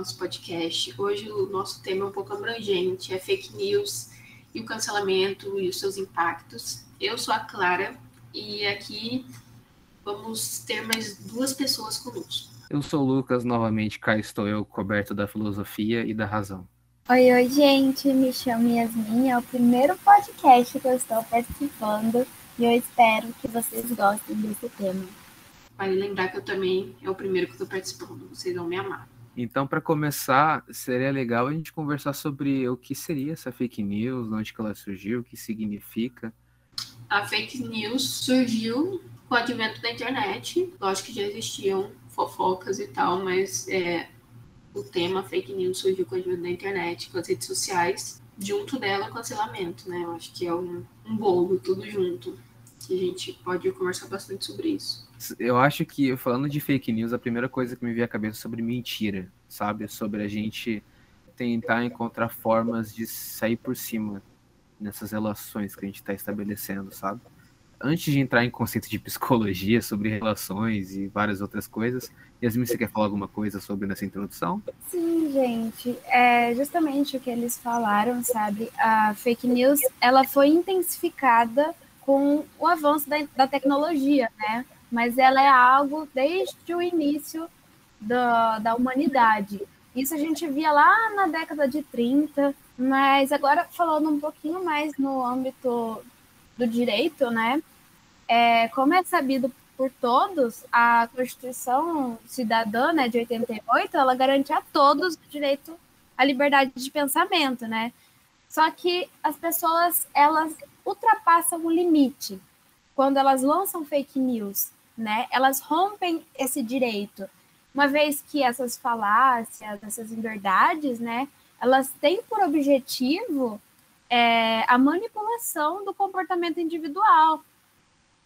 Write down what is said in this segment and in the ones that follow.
nosso podcast. Hoje o nosso tema é um pouco abrangente, é fake news e o cancelamento e os seus impactos. Eu sou a Clara e aqui vamos ter mais duas pessoas conosco. Eu sou o Lucas, novamente cá estou eu, coberto da filosofia e da razão. Oi, oi, gente, me chamo Yasmin, é o primeiro podcast que eu estou participando e eu espero que vocês gostem desse tema. Vale lembrar que eu também é o primeiro que estou participando, vocês vão me amar. Então, para começar, seria legal a gente conversar sobre o que seria essa fake news, onde que ela surgiu, o que significa. A fake news surgiu com o advento da internet. Lógico que já existiam fofocas e tal, mas é, o tema fake news surgiu com o advento da internet, com as redes sociais. Junto dela, o cancelamento, né? Eu acho que é um, um bolo, tudo junto. Que a gente pode conversar bastante sobre isso. Eu acho que, falando de fake news, a primeira coisa que me veio à cabeça é sobre mentira, sabe? Sobre a gente tentar encontrar formas de sair por cima nessas relações que a gente está estabelecendo, sabe? Antes de entrar em conceito de psicologia sobre relações e várias outras coisas, Yasmin, você quer falar alguma coisa sobre nessa introdução? Sim, gente. É justamente o que eles falaram, sabe? A fake news, ela foi intensificada com o avanço da, da tecnologia, né? Mas ela é algo desde o início da, da humanidade. Isso a gente via lá na década de 30, mas agora falando um pouquinho mais no âmbito do direito, né? É, como é sabido por todos, a Constituição Cidadã né, de 88, ela garante a todos o direito à liberdade de pensamento, né? Só que as pessoas, elas ultrapassam o limite quando elas lançam fake news né? Elas rompem esse direito, uma vez que essas falácias, essas inverdades, né? Elas têm por objetivo é, a manipulação do comportamento individual,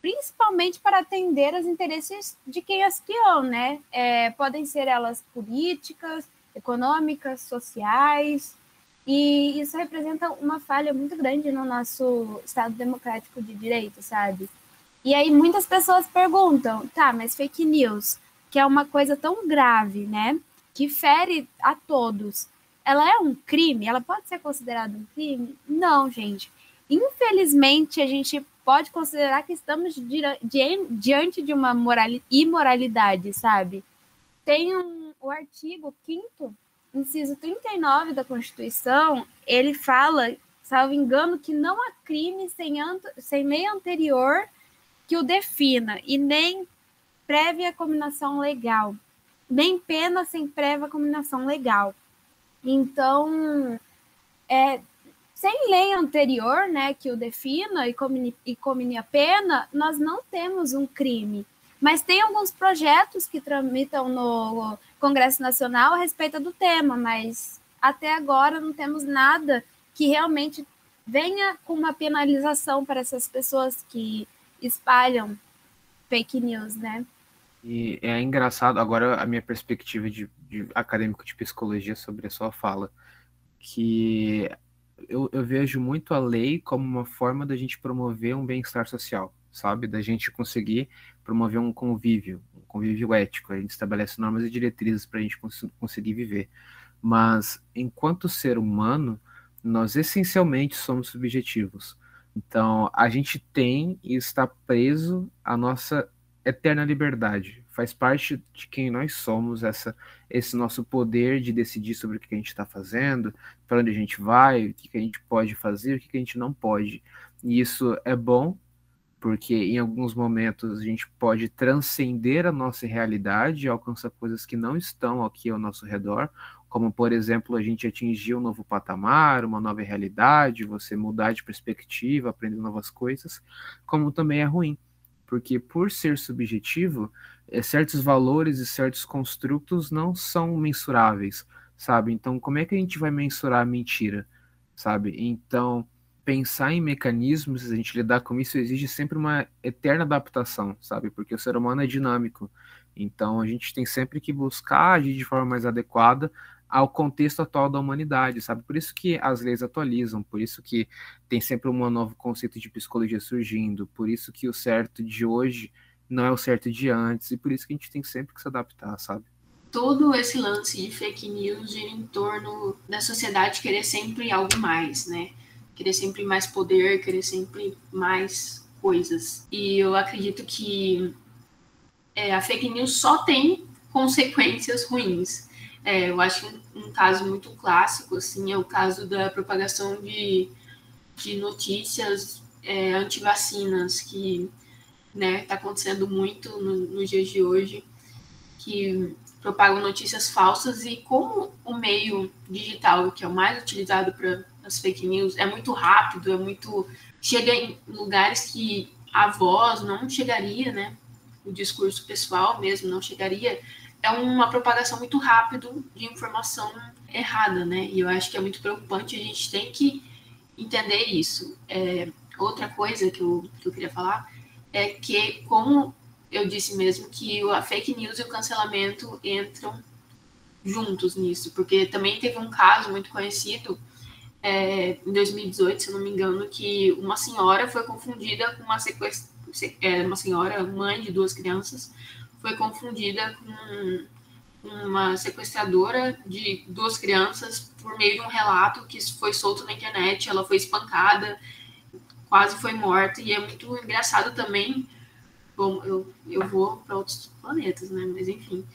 principalmente para atender aos interesses de quem as criou, né? É, podem ser elas políticas, econômicas, sociais, e isso representa uma falha muito grande no nosso Estado democrático de direito, sabe? E aí muitas pessoas perguntam, tá, mas fake news, que é uma coisa tão grave, né? Que fere a todos. Ela é um crime? Ela pode ser considerada um crime? Não, gente. Infelizmente, a gente pode considerar que estamos diante de uma imoralidade, sabe? Tem um, o artigo 5 inciso 39 da Constituição, ele fala, salvo engano, que não há crime sem, sem lei anterior que o defina e nem prévia combinação legal, nem pena sem prévia combinação legal. Então, é, sem lei anterior, né, que o defina e combine, e combine a pena, nós não temos um crime. Mas tem alguns projetos que tramitam no Congresso Nacional a respeito do tema, mas até agora não temos nada que realmente venha com uma penalização para essas pessoas que espalham fake news, né? E é engraçado, agora a minha perspectiva de, de acadêmico de psicologia sobre a sua fala, que eu, eu, vejo muito a lei como uma forma da gente promover um bem-estar social, sabe? Da gente conseguir promover um convívio, um convívio ético. A gente estabelece normas e diretrizes para a gente cons conseguir viver. Mas, enquanto ser humano, nós essencialmente somos subjetivos. Então, a gente tem e está preso à nossa eterna liberdade. Faz parte de quem nós somos, essa, esse nosso poder de decidir sobre o que a gente está fazendo, para onde a gente vai, o que a gente pode fazer, o que a gente não pode. E isso é bom, porque em alguns momentos a gente pode transcender a nossa realidade alcançar coisas que não estão aqui ao nosso redor, como por exemplo a gente atingir um novo patamar, uma nova realidade, você mudar de perspectiva, aprender novas coisas, como também é ruim, porque por ser subjetivo, é, certos valores e certos construtos não são mensuráveis, sabe? Então, como é que a gente vai mensurar a mentira, sabe? Então, pensar em mecanismos, a gente lidar com isso exige sempre uma eterna adaptação, sabe? Porque o ser humano é dinâmico. Então, a gente tem sempre que buscar agir de forma mais adequada ao contexto atual da humanidade, sabe? Por isso que as leis atualizam, por isso que tem sempre um novo conceito de psicologia surgindo, por isso que o certo de hoje não é o certo de antes, e por isso que a gente tem sempre que se adaptar, sabe? todo esse lance de fake news gira em torno da sociedade querer sempre algo mais, né? Querer sempre mais poder, querer sempre mais coisas. E eu acredito que é, a fake news só tem consequências ruins. É, eu acho um, um, caso muito clássico assim é o caso da propagação de, de notícias é, anti-vacinas que está né, tá acontecendo muito nos no dias de hoje, que propagam notícias falsas e como o meio digital, que é o mais utilizado para as fake news, é muito rápido, é muito chega em lugares que a voz não chegaria, né? O discurso pessoal mesmo não chegaria. É uma propagação muito rápida de informação errada, né? E eu acho que é muito preocupante. A gente tem que entender isso. É, outra coisa que eu, que eu queria falar é que, como eu disse mesmo, que a fake news e o cancelamento entram juntos nisso, porque também teve um caso muito conhecido é, em 2018, se não me engano, que uma senhora foi confundida com uma sequestra, é, uma senhora, mãe de duas crianças, foi confundida com uma sequestradora de duas crianças por meio de um relato que foi solto na internet, ela foi espancada, quase foi morta, e é muito engraçado também. Bom, eu, eu vou para outros planetas, né? Mas enfim,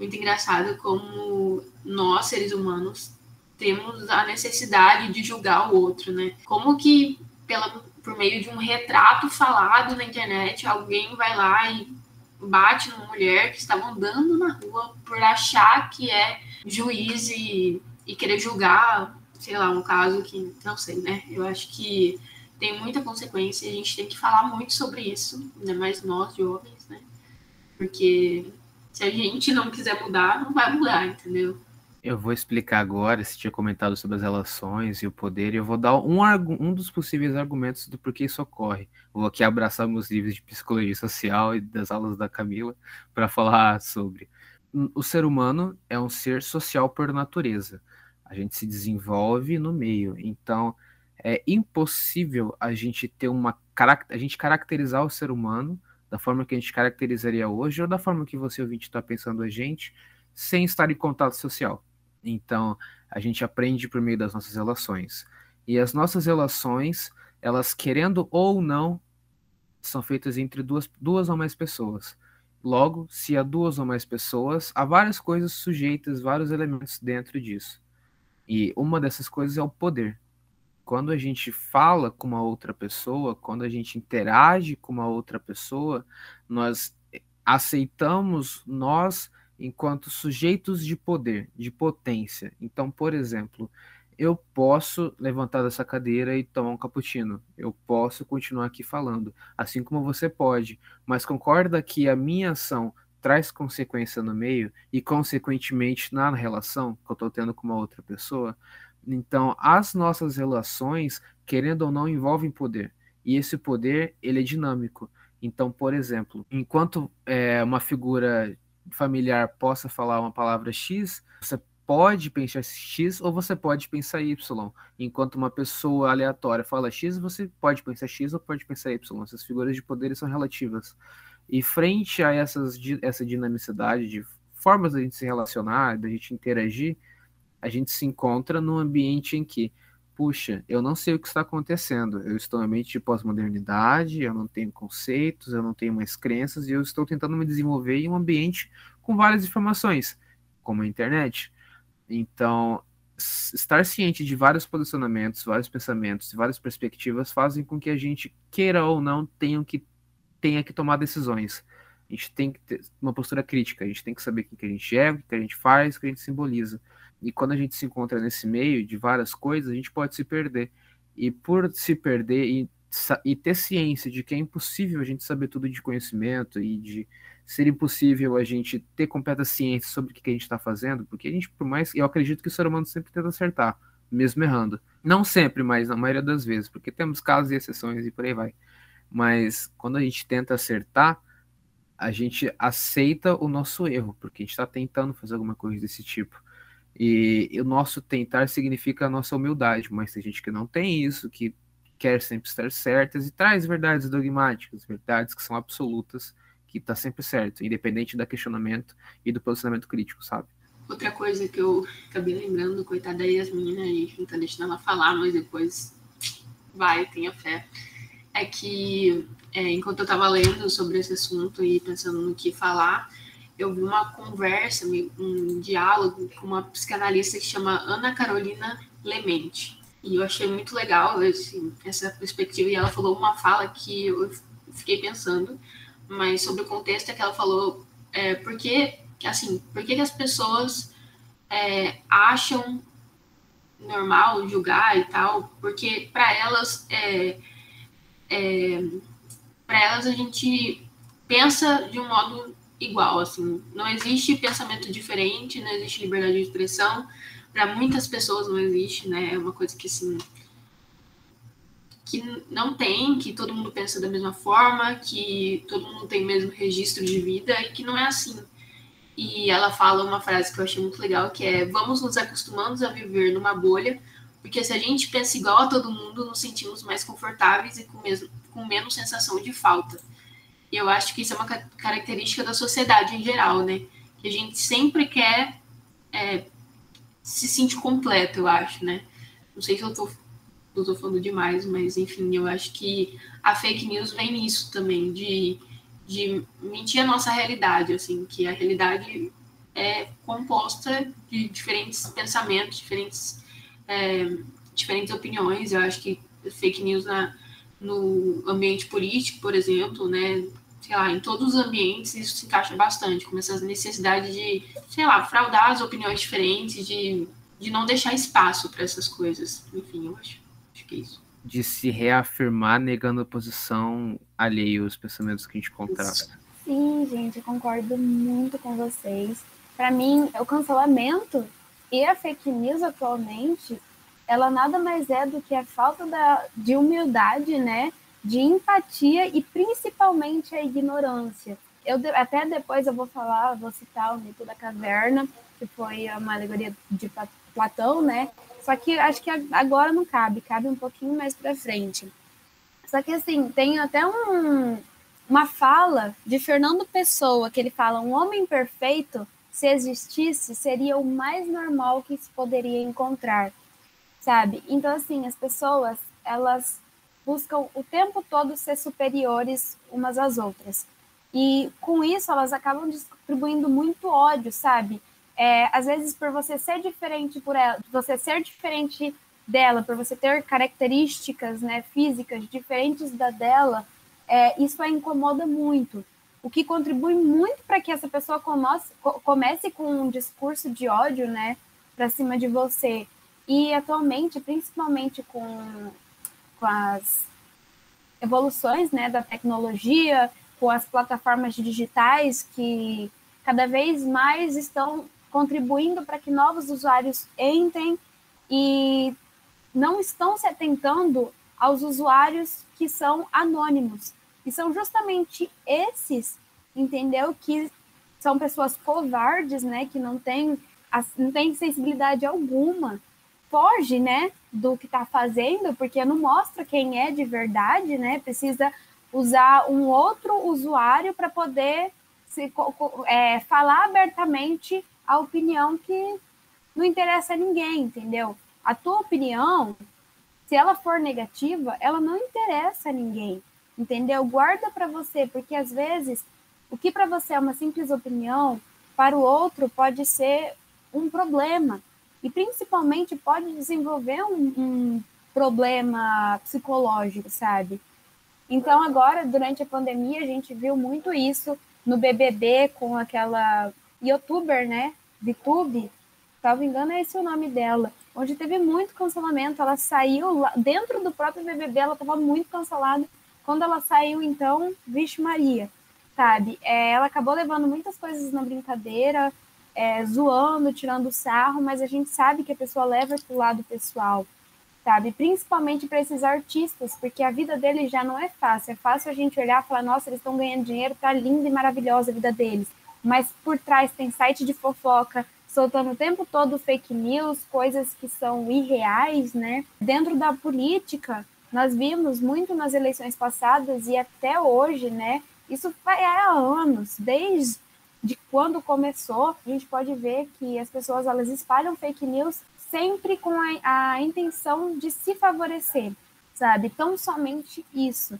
muito engraçado como nós, seres humanos, temos a necessidade de julgar o outro, né? Como que, pela, por meio de um retrato falado na internet, alguém vai lá e bate numa mulher que estava andando na rua por achar que é juiz e, e querer julgar, sei lá, um caso que não sei, né? Eu acho que tem muita consequência e a gente tem que falar muito sobre isso, ainda mais nós jovens, né? Porque se a gente não quiser mudar, não vai mudar, entendeu? Eu vou explicar agora, se tinha comentado sobre as relações e o poder, e eu vou dar um, um dos possíveis argumentos do porquê isso ocorre. Vou aqui abraçar meus livros de psicologia social e das aulas da Camila para falar sobre. O ser humano é um ser social por natureza. A gente se desenvolve no meio. Então, é impossível a gente ter uma a gente caracterizar o ser humano da forma que a gente caracterizaria hoje ou da forma que você ouvinte está pensando a gente sem estar em contato social. Então a gente aprende por meio das nossas relações e as nossas relações elas querendo ou não são feitas entre duas, duas ou mais pessoas. Logo, se há duas ou mais pessoas, há várias coisas sujeitas, vários elementos dentro disso. E uma dessas coisas é o poder quando a gente fala com uma outra pessoa, quando a gente interage com uma outra pessoa, nós aceitamos nós enquanto sujeitos de poder, de potência. Então, por exemplo, eu posso levantar dessa cadeira e tomar um cappuccino. Eu posso continuar aqui falando, assim como você pode, mas concorda que a minha ação traz consequência no meio e, consequentemente, na relação que eu estou tendo com uma outra pessoa? Então, as nossas relações, querendo ou não, envolvem poder. E esse poder, ele é dinâmico. Então, por exemplo, enquanto é, uma figura familiar possa falar uma palavra X, você pode pensar X ou você pode pensar Y. Enquanto uma pessoa aleatória fala X, você pode pensar X ou pode pensar Y. Essas figuras de poder são relativas. E frente a essas, essa dinamicidade de formas da gente se relacionar, da gente interagir, a gente se encontra num ambiente em que, puxa, eu não sei o que está acontecendo, eu estou em ambiente de pós-modernidade, eu não tenho conceitos, eu não tenho mais crenças, e eu estou tentando me desenvolver em um ambiente com várias informações, como a internet. Então, estar ciente de vários posicionamentos, vários pensamentos, várias perspectivas fazem com que a gente queira ou não tenha que tenha que tomar decisões. A gente tem que ter uma postura crítica, a gente tem que saber o que a gente é, o que a gente faz, o que a gente simboliza. E quando a gente se encontra nesse meio de várias coisas, a gente pode se perder. E por se perder e, e ter ciência de que é impossível a gente saber tudo de conhecimento e de ser impossível a gente ter completa ciência sobre o que a gente está fazendo, porque a gente, por mais. Eu acredito que o ser humano sempre tenta acertar, mesmo errando. Não sempre, mas na maioria das vezes, porque temos casos e exceções e por aí vai. Mas quando a gente tenta acertar, a gente aceita o nosso erro, porque a gente está tentando fazer alguma coisa desse tipo. E, o nosso tentar significa a nossa humildade, mas tem gente que não tem isso, que quer sempre estar certas e traz verdades dogmáticas, verdades que são absolutas, que tá sempre certo, independente do questionamento e do posicionamento crítico, sabe? Outra coisa que eu acabei lembrando, coitada da Yasmina, a gente não tá deixando ela falar, mas depois vai, tenha fé, é que é, enquanto eu estava lendo sobre esse assunto e pensando no que falar, eu vi uma conversa, um diálogo com uma psicanalista que chama Ana Carolina Lemente. E eu achei muito legal esse, essa perspectiva. E ela falou uma fala que eu fiquei pensando, mas sobre o contexto é que ela falou é, porque, assim, por que as pessoas é, acham normal julgar e tal? Porque para elas, é, é para elas a gente pensa de um modo igual, assim, não existe pensamento diferente, não existe liberdade de expressão, para muitas pessoas não existe, né? É uma coisa que assim que não tem, que todo mundo pensa da mesma forma, que todo mundo tem o mesmo registro de vida e que não é assim. E ela fala uma frase que eu achei muito legal, que é: "Vamos nos acostumando a viver numa bolha, porque se a gente pensa igual a todo mundo, nos sentimos mais confortáveis e com, mesmo, com menos sensação de falta." E eu acho que isso é uma característica da sociedade em geral, né? Que a gente sempre quer é, se sentir completo, eu acho, né? Não sei se eu tô, eu tô falando demais, mas enfim, eu acho que a fake news vem nisso também, de, de mentir a nossa realidade, assim, que a realidade é composta de diferentes pensamentos, diferentes, é, diferentes opiniões. Eu acho que fake news na, no ambiente político, por exemplo, né, sei lá, em todos os ambientes isso se encaixa bastante, com essa necessidade de, sei lá, fraudar as opiniões diferentes, de, de não deixar espaço para essas coisas. Enfim, eu acho, acho que é isso. De se reafirmar negando a posição alheia aos pensamentos que a gente contrasta. Sim, gente, eu concordo muito com vocês. Para mim, o cancelamento e a fake news atualmente, ela nada mais é do que a falta da, de humildade, né? De empatia e principalmente a ignorância. Eu até depois eu vou falar, vou citar o mito da caverna, que foi uma alegoria de Platão, né? Só que acho que agora não cabe, cabe um pouquinho mais para frente. Só que assim, tem até um, uma fala de Fernando Pessoa, que ele fala: um homem perfeito, se existisse, seria o mais normal que se poderia encontrar, sabe? Então, assim, as pessoas, elas buscam o tempo todo ser superiores umas às outras. E com isso elas acabam distribuindo muito ódio, sabe? É, às vezes por você ser diferente por ela, você ser diferente dela, por você ter características né, físicas diferentes da dela, é, isso a incomoda muito. O que contribui muito para que essa pessoa comece, comece com um discurso de ódio, né, para cima de você. E atualmente, principalmente com com as evoluções né, da tecnologia, com as plataformas digitais que cada vez mais estão contribuindo para que novos usuários entrem e não estão se atentando aos usuários que são anônimos. E são justamente esses, entendeu, que são pessoas covardes, né, que não têm, não têm sensibilidade alguma foge, né, do que está fazendo, porque não mostra quem é de verdade, né? Precisa usar um outro usuário para poder se, é, falar abertamente a opinião que não interessa a ninguém, entendeu? A tua opinião, se ela for negativa, ela não interessa a ninguém, entendeu? Guarda para você, porque às vezes o que para você é uma simples opinião, para o outro pode ser um problema e principalmente pode desenvolver um, um problema psicológico, sabe? Então, agora, durante a pandemia, a gente viu muito isso no BBB com aquela youtuber, né? VTube, salvo engano, é esse o nome dela, onde teve muito cancelamento. Ela saiu lá, dentro do próprio BBB, ela estava muito cancelada. Quando ela saiu, então, vixe Maria, sabe? É, ela acabou levando muitas coisas na brincadeira, é, zoando, tirando sarro, mas a gente sabe que a pessoa leva para o lado pessoal, sabe? Principalmente para esses artistas, porque a vida deles já não é fácil. É fácil a gente olhar e falar, nossa, eles estão ganhando dinheiro, tá linda e maravilhosa a vida deles. Mas por trás tem site de fofoca, soltando o tempo todo fake news, coisas que são irreais, né? Dentro da política, nós vimos muito nas eleições passadas e até hoje, né? Isso vai há anos, desde de quando começou, a gente pode ver que as pessoas elas espalham fake news sempre com a, a intenção de se favorecer, sabe? Tão somente isso.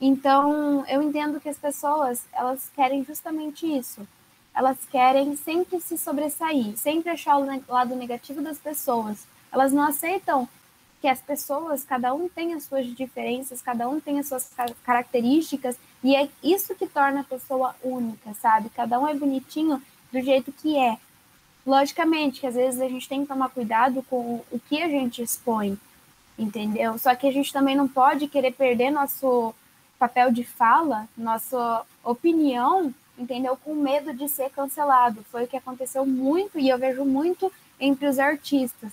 Então, eu entendo que as pessoas, elas querem justamente isso. Elas querem sempre se sobressair, sempre achar o lado negativo das pessoas. Elas não aceitam que as pessoas, cada um tem as suas diferenças, cada um tem as suas características, e é isso que torna a pessoa única, sabe? Cada um é bonitinho do jeito que é. Logicamente que às vezes a gente tem que tomar cuidado com o que a gente expõe, entendeu? Só que a gente também não pode querer perder nosso papel de fala, nossa opinião, entendeu? Com medo de ser cancelado. Foi o que aconteceu muito e eu vejo muito entre os artistas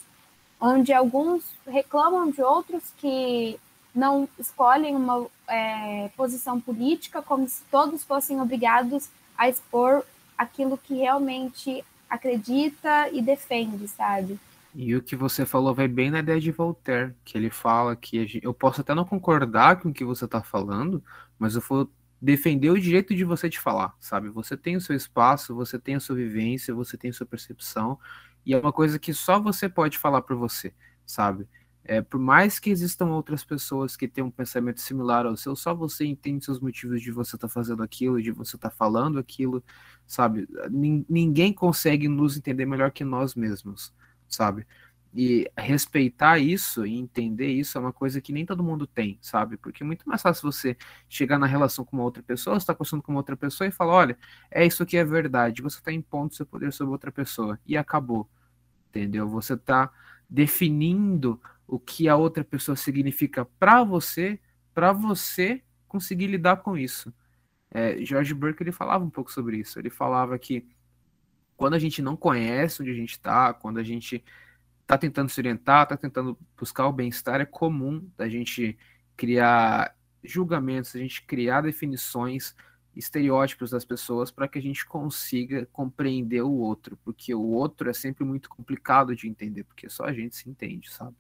onde alguns reclamam de outros que não escolhem uma é, posição política, como se todos fossem obrigados a expor aquilo que realmente acredita e defende, sabe? E o que você falou vai bem na ideia de Voltaire, que ele fala que gente, eu posso até não concordar com o que você está falando, mas eu vou defender o direito de você de falar, sabe? Você tem o seu espaço, você tem a sua vivência, você tem a sua percepção, e é uma coisa que só você pode falar para você, sabe? É, por mais que existam outras pessoas que tenham um pensamento similar ao seu, só você entende seus motivos de você estar tá fazendo aquilo, de você estar tá falando aquilo, sabe? Ninguém consegue nos entender melhor que nós mesmos, sabe? E respeitar isso e entender isso é uma coisa que nem todo mundo tem, sabe? Porque é muito mais fácil você chegar na relação com uma outra pessoa, estar tá conversando com uma outra pessoa e falar: olha, é isso que é verdade, você está impondo seu poder sobre outra pessoa. E acabou, entendeu? Você está definindo o que a outra pessoa significa para você, para você conseguir lidar com isso. É, George Burke ele falava um pouco sobre isso. Ele falava que quando a gente não conhece onde a gente está, quando a gente está tentando se orientar, está tentando buscar o bem-estar, é comum da gente criar julgamentos, a gente criar definições, estereótipos das pessoas para que a gente consiga compreender o outro, porque o outro é sempre muito complicado de entender, porque só a gente se entende, sabe?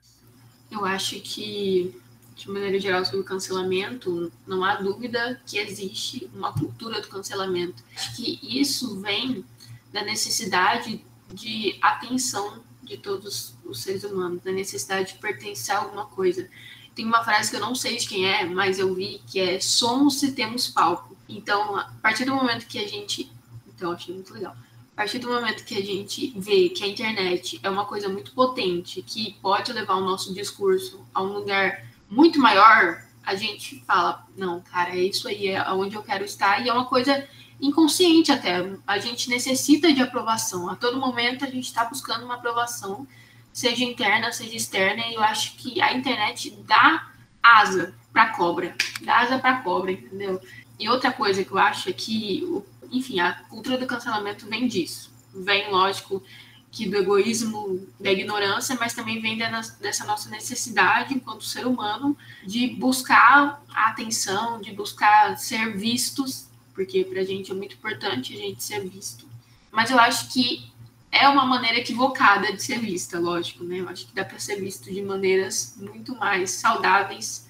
Eu acho que, de maneira geral, sobre o cancelamento, não há dúvida que existe uma cultura do cancelamento. Acho que isso vem da necessidade de atenção de todos os seres humanos, da necessidade de pertencer a alguma coisa. Tem uma frase que eu não sei de quem é, mas eu vi que é somos se temos palco. Então, a partir do momento que a gente. Então, achei muito legal. A partir do momento que a gente vê que a internet é uma coisa muito potente, que pode levar o nosso discurso a um lugar muito maior, a gente fala: não, cara, é isso aí, é onde eu quero estar, e é uma coisa inconsciente até. A gente necessita de aprovação. A todo momento a gente está buscando uma aprovação, seja interna, seja externa, e eu acho que a internet dá asa para cobra, dá asa para cobra, entendeu? E outra coisa que eu acho é que, enfim, a cultura do cancelamento vem disso. Vem, lógico, que do egoísmo, da ignorância, mas também vem dessa nossa necessidade, enquanto ser humano, de buscar a atenção, de buscar ser vistos porque para a gente é muito importante a gente ser visto. Mas eu acho que é uma maneira equivocada de ser vista, lógico, né? Eu acho que dá para ser visto de maneiras muito mais saudáveis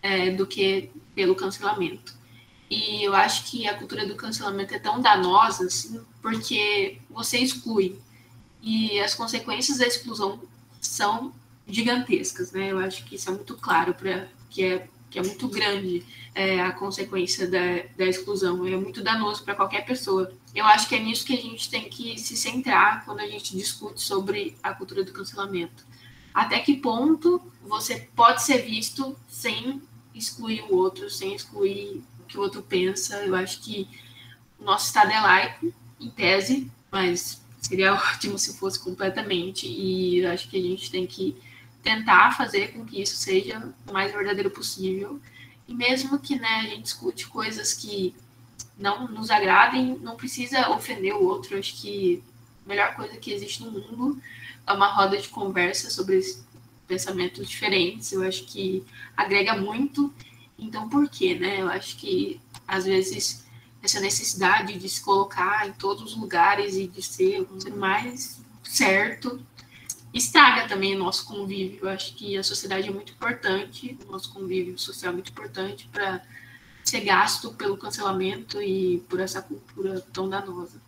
é, do que pelo cancelamento. E eu acho que a cultura do cancelamento é tão danosa, assim, porque você exclui. E as consequências da exclusão são gigantescas, né? Eu acho que isso é muito claro para que é que é muito grande é, a consequência da, da exclusão, é muito danoso para qualquer pessoa. Eu acho que é nisso que a gente tem que se centrar quando a gente discute sobre a cultura do cancelamento. Até que ponto você pode ser visto sem excluir o outro, sem excluir que o outro pensa. Eu acho que o nosso Estado é laico, em tese, mas seria ótimo se fosse completamente. E eu acho que a gente tem que tentar fazer com que isso seja o mais verdadeiro possível. E mesmo que né, a gente escute coisas que não nos agradem, não precisa ofender o outro. Acho que a melhor coisa que existe no mundo é uma roda de conversa sobre pensamentos diferentes. Eu acho que agrega muito. Então, por quê, né? Eu acho que às vezes essa necessidade de se colocar em todos os lugares e de ser o mais certo estraga também o nosso convívio. Eu acho que a sociedade é muito importante, o nosso convívio social é muito importante para ser gasto pelo cancelamento e por essa cultura tão danosa.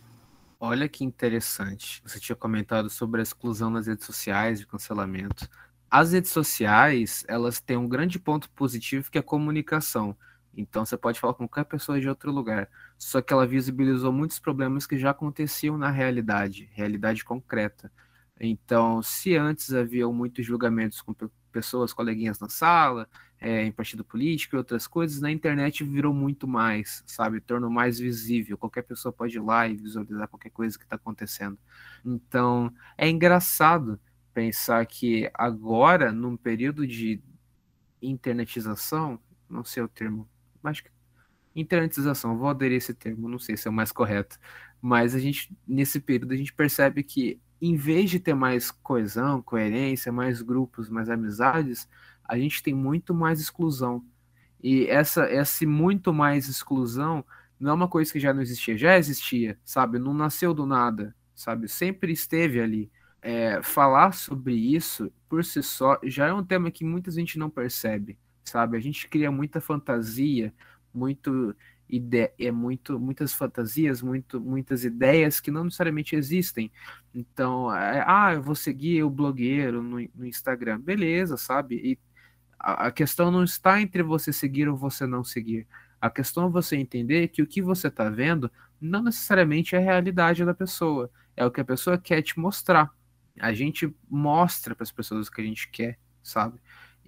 Olha que interessante. Você tinha comentado sobre a exclusão nas redes sociais de cancelamento. As redes sociais, elas têm um grande ponto positivo que é a comunicação. Então você pode falar com qualquer pessoa de outro lugar. Só que ela visibilizou muitos problemas que já aconteciam na realidade, realidade concreta. Então, se antes haviam muitos julgamentos com pessoas, coleguinhas na sala, é, em partido político e outras coisas, na internet virou muito mais, sabe? Tornou mais visível. Qualquer pessoa pode ir lá e visualizar qualquer coisa que está acontecendo. Então, é engraçado pensar que agora, num período de internetização, não sei o termo, mas internetização, vou aderir esse termo, não sei se é o mais correto, mas a gente, nesse período, a gente percebe que em vez de ter mais coesão, coerência, mais grupos, mais amizades, a gente tem muito mais exclusão. E essa esse muito mais exclusão não é uma coisa que já não existia, já existia, sabe? Não nasceu do nada, sabe? Sempre esteve ali. É, falar sobre isso por si só já é um tema que muita gente não percebe, sabe? A gente cria muita fantasia, muito ide é muito muitas fantasias, muito, muitas ideias que não necessariamente existem. Então, é, ah, eu vou seguir o blogueiro no, no Instagram, beleza, sabe? E a, a, questão não está entre você seguir ou você não seguir. A questão é você entender que o que você está vendo não necessariamente é a realidade da pessoa, é o que a pessoa quer te mostrar. A gente mostra para as pessoas o que a gente quer, sabe?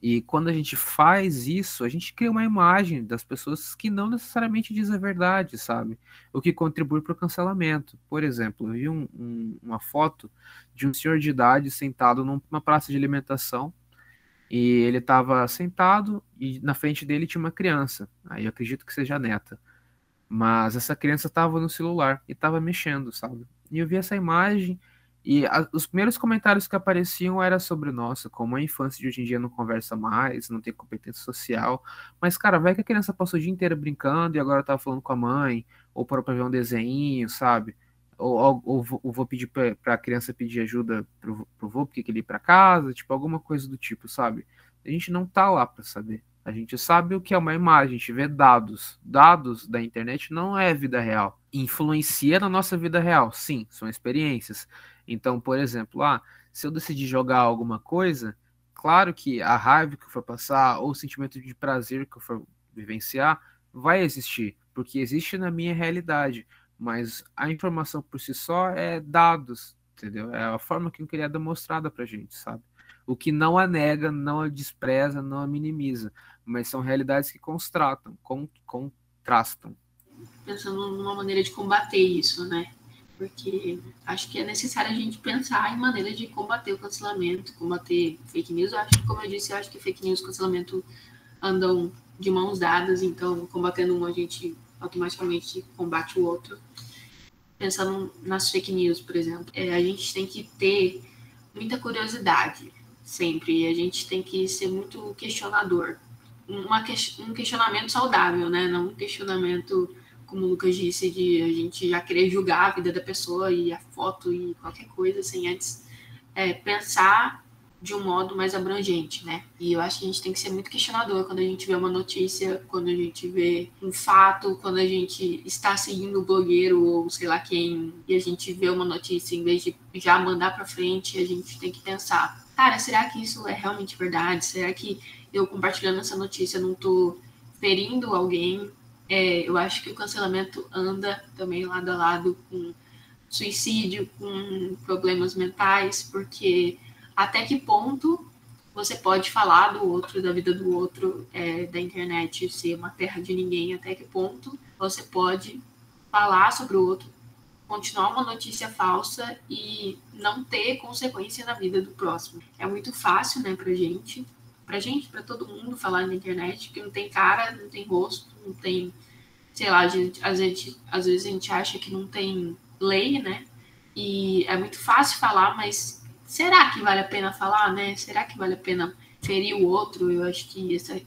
E quando a gente faz isso, a gente cria uma imagem das pessoas que não necessariamente diz a verdade, sabe? O que contribui para o cancelamento. Por exemplo, eu vi um, um, uma foto de um senhor de idade sentado numa praça de alimentação e ele estava sentado e na frente dele tinha uma criança. Aí eu acredito que seja a neta. Mas essa criança estava no celular e estava mexendo, sabe? E eu vi essa imagem e a, os primeiros comentários que apareciam era sobre, nossa, como a infância de hoje em dia não conversa mais, não tem competência social. Mas, cara, vai que a criança passou o dia inteiro brincando e agora tá falando com a mãe, ou para ver um desenho, sabe? Ou, ou, ou, ou vou pedir para a criança pedir ajuda pro, pro vô, porque ele ir para casa, tipo, alguma coisa do tipo, sabe? A gente não tá lá para saber. A gente sabe o que é uma imagem, a gente vê dados. Dados da internet não é vida real. Influencia na nossa vida real, sim, são experiências. Então, por exemplo, ah, se eu decidir jogar alguma coisa, claro que a raiva que eu for passar ou o sentimento de prazer que eu for vivenciar vai existir, porque existe na minha realidade, mas a informação por si só é dados, entendeu? É a forma que eu dar mostrada pra gente, sabe? O que não a nega, não a despreza, não a minimiza, mas são realidades que constratam, contrastam. Pensando numa maneira de combater isso, né? Porque acho que é necessário a gente pensar em maneiras de combater o cancelamento, combater fake news. Eu acho que, como eu disse, eu acho que fake news e cancelamento andam de mãos dadas, então combatendo um a gente automaticamente combate o outro. Pensando nas fake news, por exemplo, é, a gente tem que ter muita curiosidade sempre, e a gente tem que ser muito questionador. Uma, um questionamento saudável, né? Não um questionamento como o Lucas disse, de a gente já querer julgar a vida da pessoa e a foto e qualquer coisa, sem antes é, pensar de um modo mais abrangente, né? E eu acho que a gente tem que ser muito questionador quando a gente vê uma notícia, quando a gente vê um fato, quando a gente está seguindo o blogueiro ou sei lá quem, e a gente vê uma notícia, em vez de já mandar para frente, a gente tem que pensar, cara, será que isso é realmente verdade? Será que eu compartilhando essa notícia não estou ferindo alguém? É, eu acho que o cancelamento anda também lado a lado com suicídio, com problemas mentais, porque até que ponto você pode falar do outro, da vida do outro, é, da internet ser uma terra de ninguém, até que ponto você pode falar sobre o outro, continuar uma notícia falsa e não ter consequência na vida do próximo. É muito fácil, né, pra gente, pra gente, pra todo mundo falar na internet, que não tem cara, não tem rosto, não tem, sei lá, gente, às, vezes, às vezes a gente acha que não tem lei, né? E é muito fácil falar, mas será que vale a pena falar, né? Será que vale a pena ferir o outro? Eu acho que essa,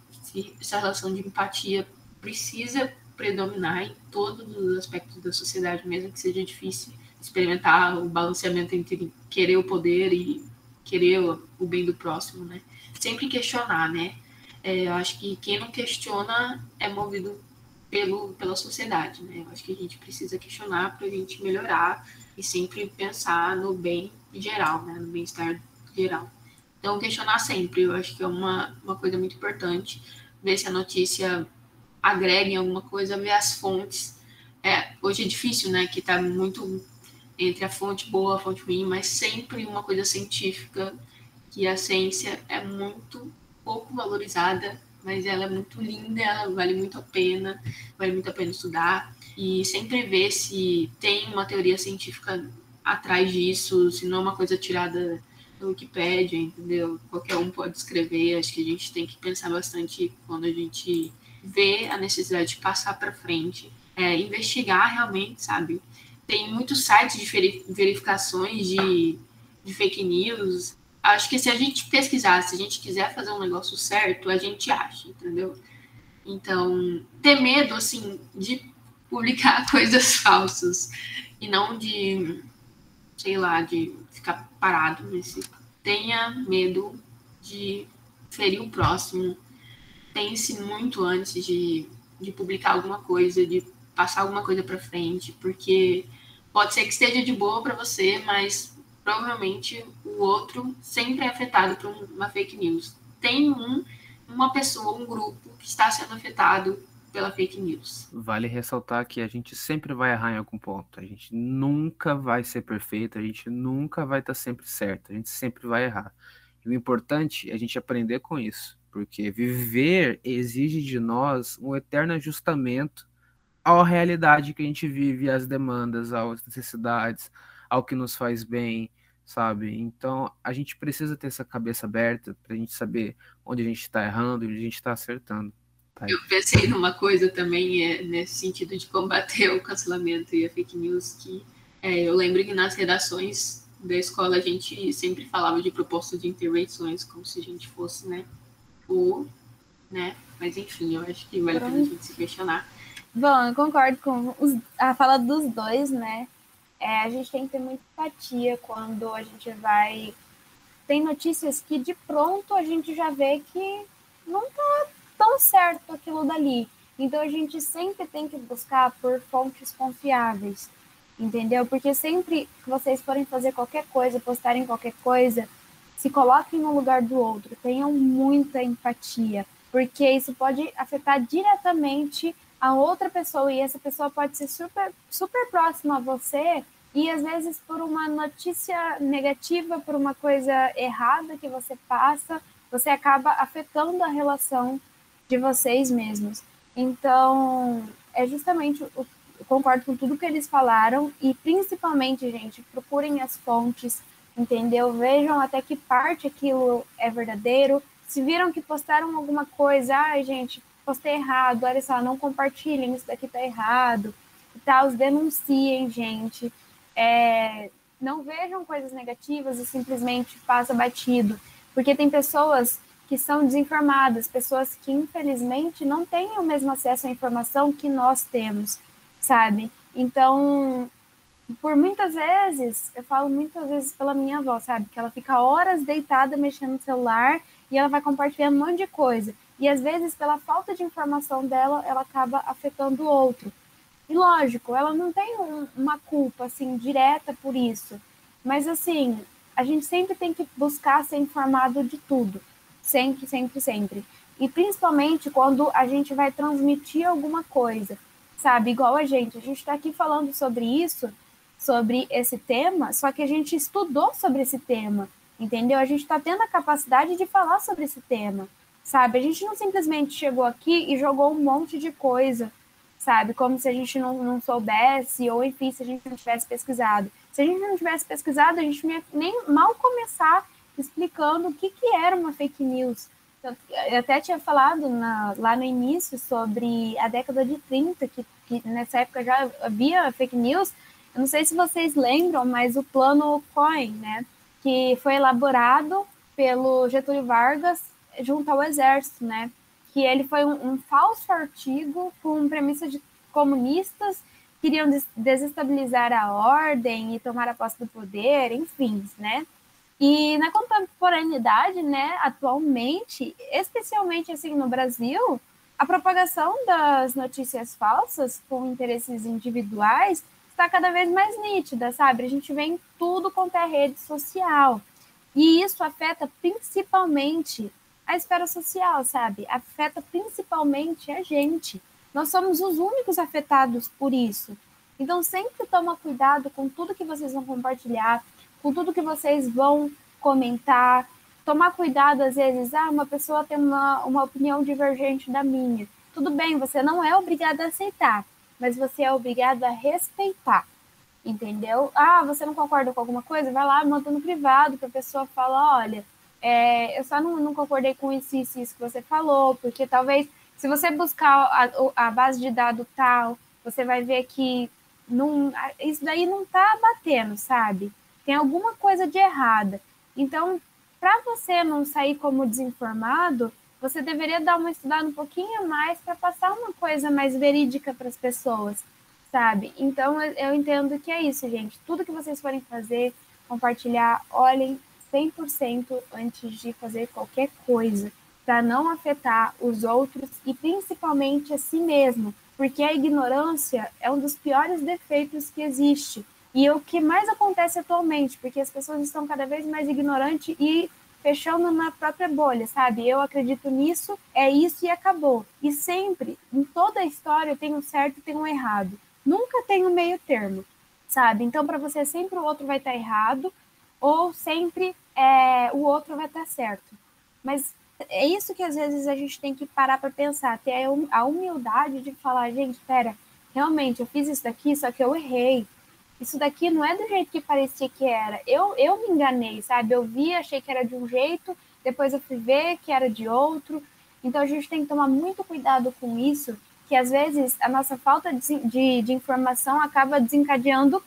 essa relação de empatia precisa predominar em todos os aspectos da sociedade, mesmo que seja difícil experimentar o balanceamento entre querer o poder e querer o bem do próximo, né? Sempre questionar, né? É, eu acho que quem não questiona é movido pelo, pela sociedade, né? Eu acho que a gente precisa questionar para a gente melhorar e sempre pensar no bem geral, né? No bem-estar geral. Então, questionar sempre, eu acho que é uma, uma coisa muito importante, ver se a notícia agrega em alguma coisa, ver as fontes. É, hoje é difícil, né? Que está muito entre a fonte boa, a fonte ruim, mas sempre uma coisa científica, que a ciência é muito pouco valorizada mas ela é muito linda, ela vale muito a pena, vale muito a pena estudar e sempre ver se tem uma teoria científica atrás disso, se não é uma coisa tirada do Wikipedia, entendeu? Qualquer um pode escrever, acho que a gente tem que pensar bastante quando a gente vê a necessidade de passar para frente, é, investigar realmente, sabe? Tem muitos sites de verificações de, de fake news, acho que se a gente pesquisar, se a gente quiser fazer um negócio certo, a gente acha, entendeu? Então, ter medo, assim, de publicar coisas falsas e não de, sei lá, de ficar parado nesse. Tenha medo de ferir o próximo. Pense muito antes de, de publicar alguma coisa, de passar alguma coisa para frente, porque pode ser que esteja de boa para você, mas provavelmente o outro sempre é afetado por uma fake news. Tem um, uma pessoa, um grupo que está sendo afetado pela fake news. Vale ressaltar que a gente sempre vai errar em algum ponto. A gente nunca vai ser perfeito, a gente nunca vai estar sempre certo, a gente sempre vai errar. E o importante é a gente aprender com isso, porque viver exige de nós um eterno ajustamento à realidade que a gente vive, às demandas, às necessidades, ao que nos faz bem, sabe? Então a gente precisa ter essa cabeça aberta para a gente saber onde a gente está errando e onde a gente está acertando. Tá? Eu pensei numa coisa também é, nesse sentido de combater o cancelamento e a fake news, que é, eu lembro que nas redações da escola a gente sempre falava de proposta de intervenções, como se a gente fosse, né, o, né, mas enfim, eu acho que vale a pena a gente se questionar. Bom, eu concordo com os, a fala dos dois, né? É, a gente tem que ter muita empatia quando a gente vai. Tem notícias que de pronto a gente já vê que não tá tão certo aquilo dali. Então a gente sempre tem que buscar por fontes confiáveis, entendeu? Porque sempre que vocês forem fazer qualquer coisa, postarem qualquer coisa, se coloquem no lugar do outro, tenham muita empatia, porque isso pode afetar diretamente a outra pessoa e essa pessoa pode ser super, super próxima a você e às vezes por uma notícia negativa, por uma coisa errada que você passa, você acaba afetando a relação de vocês mesmos. Então, é justamente eu concordo com tudo que eles falaram e principalmente, gente, procurem as fontes, entendeu? Vejam até que parte aquilo é verdadeiro. Se viram que postaram alguma coisa, ai, gente, postei errado, olha só, não compartilhem, isso daqui tá errado e tal, denunciem, gente. É, não vejam coisas negativas e simplesmente passa batido, porque tem pessoas que são desinformadas, pessoas que infelizmente não têm o mesmo acesso à informação que nós temos, sabe? Então, por muitas vezes, eu falo muitas vezes pela minha avó, sabe? Que ela fica horas deitada mexendo no celular e ela vai compartilhando um monte de coisa. E às vezes, pela falta de informação dela, ela acaba afetando o outro. E lógico, ela não tem um, uma culpa assim direta por isso. Mas assim, a gente sempre tem que buscar ser informado de tudo. Sempre, sempre, sempre. E principalmente quando a gente vai transmitir alguma coisa, sabe? Igual a gente. A gente está aqui falando sobre isso, sobre esse tema, só que a gente estudou sobre esse tema, entendeu? A gente está tendo a capacidade de falar sobre esse tema sabe? A gente não simplesmente chegou aqui e jogou um monte de coisa, sabe? Como se a gente não, não soubesse, ou enfim, se a gente não tivesse pesquisado. Se a gente não tivesse pesquisado, a gente ia nem mal começar explicando o que, que era uma fake news. Eu até tinha falado na, lá no início sobre a década de 30, que, que nessa época já havia fake news. Eu não sei se vocês lembram, mas o plano Coin, né? Que foi elaborado pelo Getúlio Vargas junto ao exército, né? Que ele foi um, um falso artigo com premissa de comunistas queriam des desestabilizar a ordem e tomar a posse do poder, enfim, né? E na contemporaneidade, né, atualmente, especialmente assim no Brasil, a propagação das notícias falsas com interesses individuais está cada vez mais nítida, sabe? A gente vê em tudo quanto é rede social. E isso afeta principalmente a esfera social, sabe? Afeta principalmente a gente. Nós somos os únicos afetados por isso. Então, sempre toma cuidado com tudo que vocês vão compartilhar, com tudo que vocês vão comentar. Tomar cuidado, às vezes, ah, uma pessoa tem uma, uma opinião divergente da minha. Tudo bem, você não é obrigado a aceitar, mas você é obrigado a respeitar. Entendeu? Ah, você não concorda com alguma coisa? Vai lá, manda no privado, para a pessoa falar: olha, é, eu só não, não concordei com isso, isso, isso que você falou, porque talvez, se você buscar a, a base de dados tal, você vai ver que isso daí não está batendo, sabe? Tem alguma coisa de errada. Então, para você não sair como desinformado, você deveria dar uma estudada um pouquinho mais para passar uma coisa mais verídica para as pessoas, sabe? Então, eu entendo que é isso, gente. Tudo que vocês forem fazer, compartilhar, olhem 100% antes de fazer qualquer coisa, para não afetar os outros e principalmente a si mesmo, porque a ignorância é um dos piores defeitos que existe. E é o que mais acontece atualmente, porque as pessoas estão cada vez mais ignorantes e fechando na própria bolha, sabe? Eu acredito nisso, é isso e acabou. E sempre, em toda a história, tem um certo e tem um errado. Nunca tem um meio termo, sabe? Então, para você, sempre o outro vai estar errado, ou sempre é, o outro vai estar certo. Mas é isso que às vezes a gente tem que parar para pensar, ter a humildade de falar, gente, espera, realmente eu fiz isso daqui, só que eu errei. Isso daqui não é do jeito que parecia que era. Eu, eu me enganei, sabe? Eu vi, achei que era de um jeito, depois eu fui ver que era de outro. Então a gente tem que tomar muito cuidado com isso, que às vezes a nossa falta de, de, de informação acaba desencadeando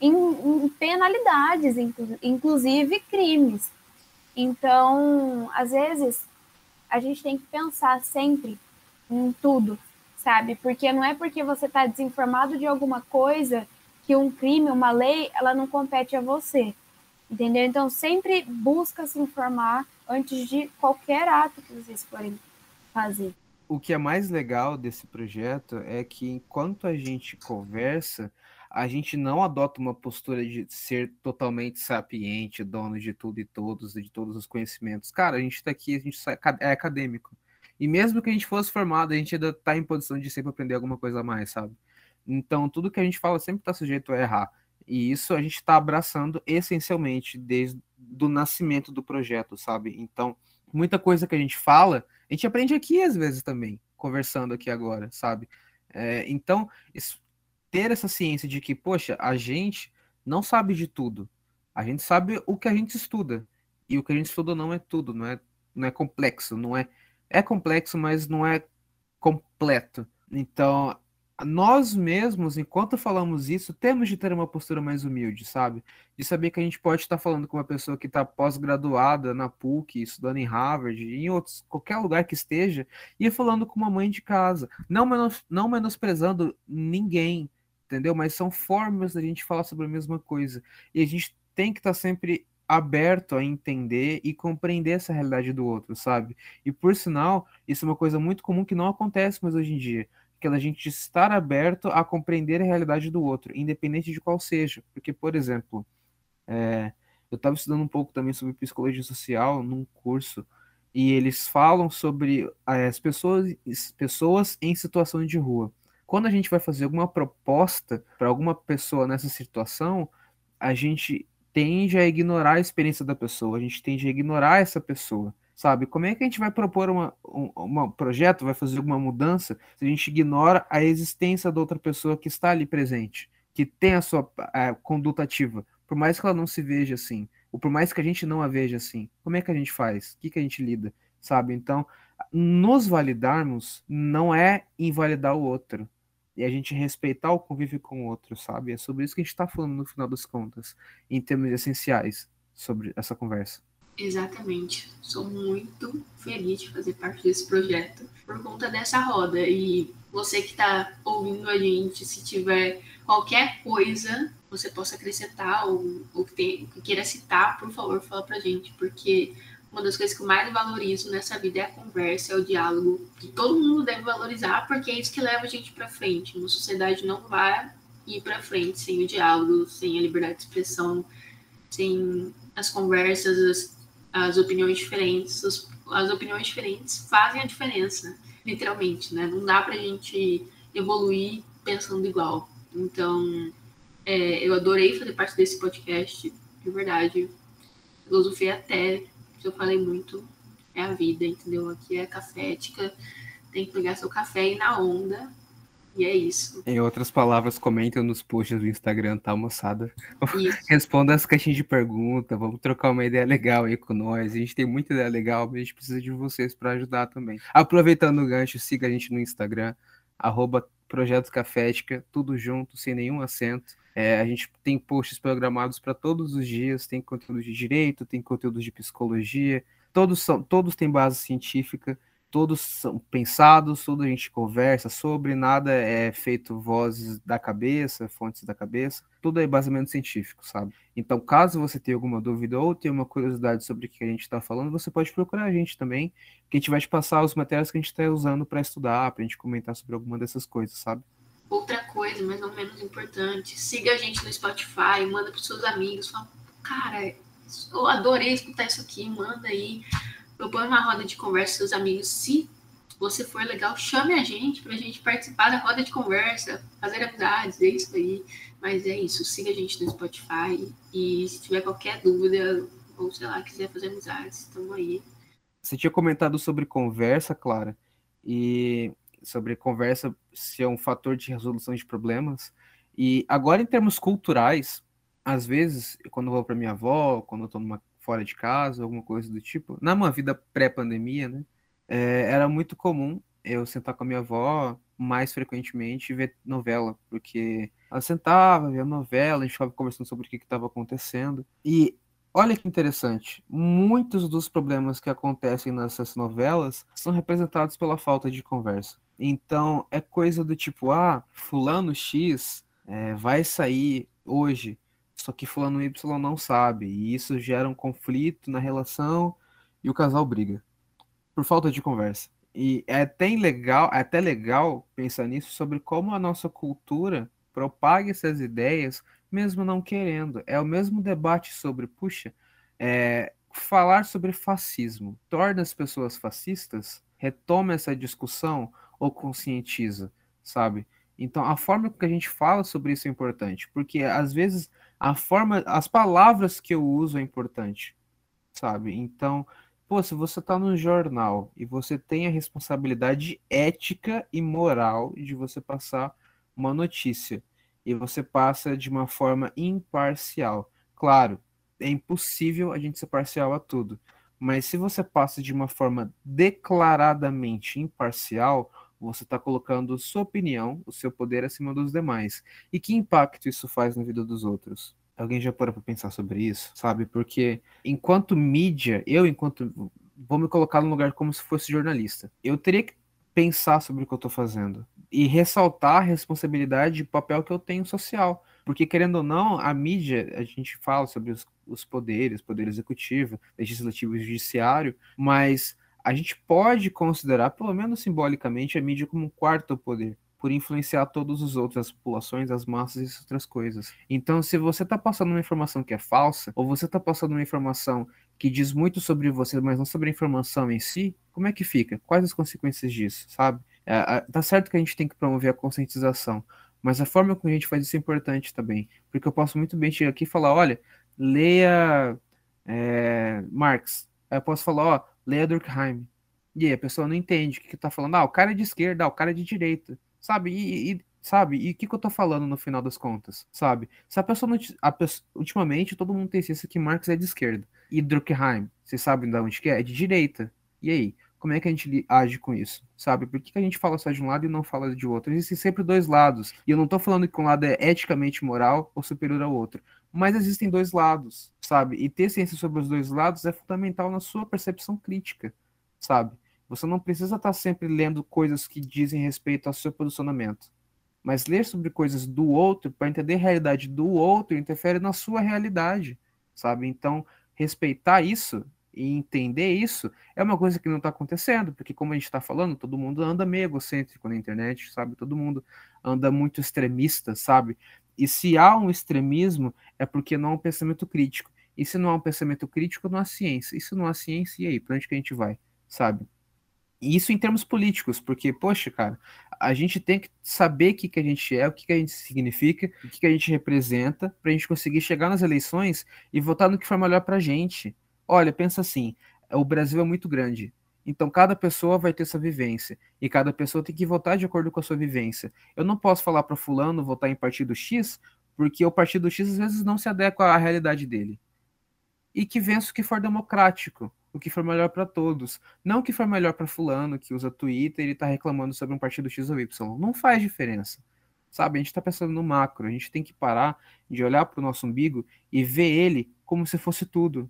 em, em penalidades, inclusive crimes. Então, às vezes, a gente tem que pensar sempre em tudo, sabe? Porque não é porque você está desinformado de alguma coisa que um crime, uma lei, ela não compete a você. Entendeu? Então, sempre busca se informar antes de qualquer ato que vocês forem fazer. O que é mais legal desse projeto é que enquanto a gente conversa, a gente não adota uma postura de ser totalmente sapiente, dono de tudo e todos, de todos os conhecimentos. Cara, a gente está aqui, a gente é acadêmico. E mesmo que a gente fosse formado, a gente ainda está em posição de sempre aprender alguma coisa a mais, sabe? Então, tudo que a gente fala sempre está sujeito a errar. E isso a gente está abraçando essencialmente desde o nascimento do projeto, sabe? Então, muita coisa que a gente fala, a gente aprende aqui às vezes também, conversando aqui agora, sabe? É, então, isso, ter essa ciência de que, poxa, a gente não sabe de tudo. A gente sabe o que a gente estuda. E o que a gente estuda não é tudo, não é, não é complexo, não é. É complexo, mas não é completo. Então, nós mesmos, enquanto falamos isso, temos de ter uma postura mais humilde, sabe? De saber que a gente pode estar falando com uma pessoa que está pós-graduada na PUC, estudando em Harvard, em outros, qualquer lugar que esteja, e falando com uma mãe de casa. Não, menos, não menosprezando ninguém, entendeu? Mas são formas da gente falar sobre a mesma coisa. E a gente tem que estar sempre aberto a entender e compreender essa realidade do outro, sabe? E por sinal, isso é uma coisa muito comum que não acontece mais hoje em dia, que é a gente estar aberto a compreender a realidade do outro, independente de qual seja. Porque, por exemplo, é, eu estava estudando um pouco também sobre psicologia social num curso e eles falam sobre é, as pessoas, pessoas em situação de rua quando a gente vai fazer alguma proposta para alguma pessoa nessa situação, a gente tende a ignorar a experiência da pessoa, a gente tende a ignorar essa pessoa, sabe? Como é que a gente vai propor uma, um uma projeto, vai fazer alguma mudança, se a gente ignora a existência da outra pessoa que está ali presente, que tem a sua a conduta ativa, por mais que ela não se veja assim, ou por mais que a gente não a veja assim, como é que a gente faz? O que, que a gente lida, sabe? Então, nos validarmos não é invalidar o outro, e a gente respeitar o convívio com o outro, sabe? É sobre isso que a gente está falando no final das contas, em termos essenciais sobre essa conversa. Exatamente. Sou muito feliz de fazer parte desse projeto por conta dessa roda. E você que está ouvindo a gente, se tiver qualquer coisa você possa acrescentar ou, ou que, tem, que queira citar, por favor, fala pra gente, porque uma das coisas que eu mais valorizo nessa vida é a conversa, é o diálogo, que todo mundo deve valorizar, porque é isso que leva a gente para frente. Uma sociedade não vai ir para frente sem o diálogo, sem a liberdade de expressão, sem as conversas, as, as opiniões diferentes. As, as opiniões diferentes fazem a diferença, literalmente, né? Não dá para a gente evoluir pensando igual. Então, é, eu adorei fazer parte desse podcast, de verdade. Filosofia até, se eu falei muito, é a vida, entendeu? Aqui é cafética, tem que pegar seu café e ir na onda. E é isso. Em outras palavras, comentem nos posts do Instagram, tá, moçada? Responda as caixinhas de pergunta, vamos trocar uma ideia legal aí com nós. A gente tem muita ideia legal, mas a gente precisa de vocês para ajudar também. Aproveitando o gancho, siga a gente no Instagram, arroba Projetos Cafética, tudo junto, sem nenhum acento. É, a gente tem posts programados para todos os dias, tem conteúdo de direito, tem conteúdo de psicologia, todos são, todos têm base científica, todos são pensados, tudo a gente conversa sobre, nada é feito vozes da cabeça, fontes da cabeça, tudo é baseamento científico, sabe? Então, caso você tenha alguma dúvida ou tenha uma curiosidade sobre o que a gente está falando, você pode procurar a gente também, que a gente vai te passar os materiais que a gente está usando para estudar, para a gente comentar sobre alguma dessas coisas, sabe? Outra coisa, mas não menos importante, siga a gente no Spotify, manda para seus amigos, fala, cara, eu adorei escutar isso aqui, manda aí. Propõe uma roda de conversa com seus amigos. Se você for legal, chame a gente para a gente participar da roda de conversa, fazer amizades, é isso aí. Mas é isso, siga a gente no Spotify e se tiver qualquer dúvida ou sei lá, quiser fazer amizades, estamos aí. Você tinha comentado sobre conversa, Clara, e sobre conversa ser um fator de resolução de problemas. E agora, em termos culturais, às vezes, quando eu vou para minha avó, quando eu estou fora de casa, alguma coisa do tipo, na minha vida pré-pandemia, né? É, era muito comum eu sentar com a minha avó mais frequentemente e ver novela, porque ela sentava, via novela, a gente ficava conversando sobre o que estava acontecendo. E olha que interessante, muitos dos problemas que acontecem nessas novelas são representados pela falta de conversa. Então é coisa do tipo, ah, fulano X é, vai sair hoje só que fulano Y não sabe, e isso gera um conflito na relação e o casal briga por falta de conversa. E é até legal, é até legal pensar nisso sobre como a nossa cultura propaga essas ideias mesmo não querendo. É o mesmo debate sobre, puxa, é, falar sobre fascismo torna as pessoas fascistas? Retoma essa discussão ou conscientiza, sabe? Então, a forma que a gente fala sobre isso é importante, porque às vezes a forma, as palavras que eu uso é importante, sabe? Então, pô, se você está no jornal e você tem a responsabilidade ética e moral de você passar uma notícia e você passa de uma forma imparcial, claro, é impossível a gente ser parcial a tudo, mas se você passa de uma forma declaradamente imparcial, você está colocando sua opinião, o seu poder acima dos demais. E que impacto isso faz na vida dos outros? Alguém já parou para pensar sobre isso, sabe? Porque enquanto mídia, eu enquanto vou me colocar no lugar como se fosse jornalista, eu teria que pensar sobre o que eu estou fazendo e ressaltar a responsabilidade e o papel que eu tenho social. Porque, querendo ou não, a mídia, a gente fala sobre os, os poderes, poder executivo, legislativo e judiciário, mas a gente pode considerar, pelo menos simbolicamente, a mídia como um quarto poder, por influenciar todos os outros, as populações, as massas e outras coisas. Então, se você está passando uma informação que é falsa, ou você está passando uma informação que diz muito sobre você, mas não sobre a informação em si, como é que fica? Quais as consequências disso, sabe? É, tá certo que a gente tem que promover a conscientização, mas a forma como a gente faz isso é importante também, porque eu posso muito bem chegar aqui e falar, olha, leia é, Marx. Aí eu posso falar, ó, leia Durkheim. E aí a pessoa não entende o que, que tá falando. Ah, o cara é de esquerda, ah, o cara é de direita. Sabe? E, e sabe? E o que, que eu tô falando no final das contas? Sabe? Se a pessoa não. A ultimamente, todo mundo tem ciência que Marx é de esquerda. E Durkheim, vocês sabem de onde que é? É de direita. E aí? Como é que a gente age com isso? Sabe? Por que, que a gente fala só de um lado e não fala de outro? Existem sempre dois lados. E eu não tô falando que um lado é eticamente moral ou superior ao outro mas existem dois lados, sabe? E ter ciência sobre os dois lados é fundamental na sua percepção crítica, sabe? Você não precisa estar sempre lendo coisas que dizem respeito ao seu posicionamento, mas ler sobre coisas do outro para entender a realidade do outro interfere na sua realidade, sabe? Então, respeitar isso e entender isso é uma coisa que não está acontecendo, porque como a gente está falando, todo mundo anda meio egocêntrico na internet, sabe? Todo mundo anda muito extremista, sabe? E se há um extremismo, é porque não há um pensamento crítico. E se não há um pensamento crítico, não há ciência. E se não há ciência, e aí? Para onde que a gente vai? Sabe? E isso em termos políticos, porque, poxa, cara, a gente tem que saber o que, que a gente é, o que, que a gente significa, o que, que a gente representa, para a gente conseguir chegar nas eleições e votar no que for melhor para a gente. Olha, pensa assim: o Brasil é muito grande. Então, cada pessoa vai ter sua vivência. E cada pessoa tem que votar de acordo com a sua vivência. Eu não posso falar para Fulano votar em partido X, porque o partido X às vezes não se adequa à realidade dele. E que vença o que for democrático, o que for melhor para todos. Não o que for melhor para Fulano, que usa Twitter e está reclamando sobre um partido X ou Y. Não faz diferença. Sabe? A gente está pensando no macro. A gente tem que parar de olhar para o nosso umbigo e ver ele como se fosse tudo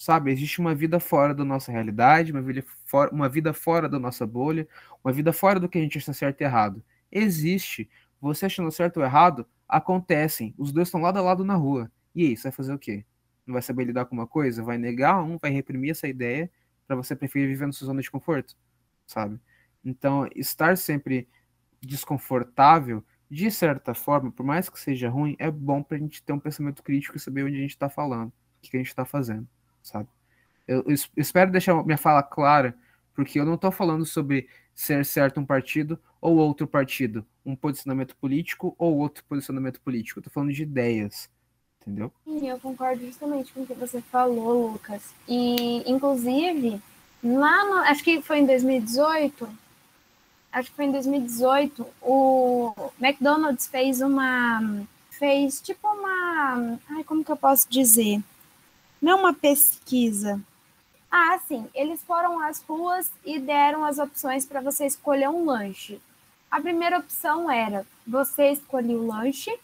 sabe? Existe uma vida fora da nossa realidade, uma vida, fora, uma vida fora da nossa bolha, uma vida fora do que a gente acha certo e errado. Existe. Você achando certo ou errado, acontecem. Os dois estão lado a lado na rua. E aí, você vai fazer o quê? Não vai saber lidar com uma coisa? Vai negar um, vai reprimir essa ideia para você preferir viver na sua zona de conforto, sabe? Então, estar sempre desconfortável, de certa forma, por mais que seja ruim, é bom para a gente ter um pensamento crítico e saber onde a gente está falando, o que a gente está fazendo sabe? Eu, eu, espero deixar minha fala clara, porque eu não estou falando sobre ser certo um partido ou outro partido, um posicionamento político ou outro posicionamento político. Eu estou falando de ideias, entendeu? Sim, eu concordo justamente com o que você falou, Lucas. E, inclusive, lá no, acho que foi em 2018, acho que foi em 2018, o McDonald's fez uma, fez tipo uma, ai, como que eu posso dizer? Não uma pesquisa. Ah, sim. Eles foram às ruas e deram as opções para você escolher um lanche. A primeira opção era você escolher o lanche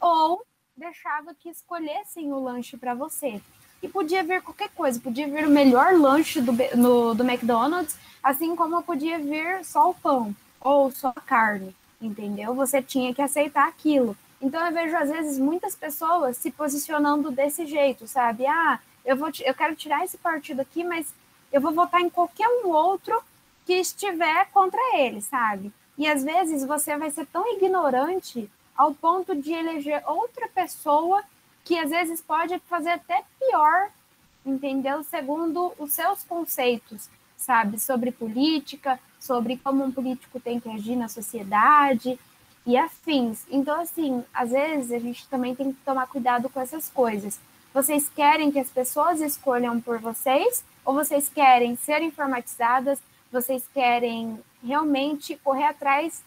ou deixava que escolhessem o lanche para você. E podia vir qualquer coisa, podia vir o melhor lanche do, no, do McDonald's, assim como podia vir só o pão ou só a carne, entendeu? Você tinha que aceitar aquilo. Então eu vejo às vezes muitas pessoas se posicionando desse jeito, sabe? Ah, eu vou eu quero tirar esse partido aqui, mas eu vou votar em qualquer um outro que estiver contra ele, sabe? E às vezes você vai ser tão ignorante ao ponto de eleger outra pessoa que às vezes pode fazer até pior, entendeu? Segundo os seus conceitos, sabe? Sobre política, sobre como um político tem que agir na sociedade, e afins. Então, assim, às vezes a gente também tem que tomar cuidado com essas coisas. Vocês querem que as pessoas escolham por vocês ou vocês querem ser informatizadas? Vocês querem realmente correr atrás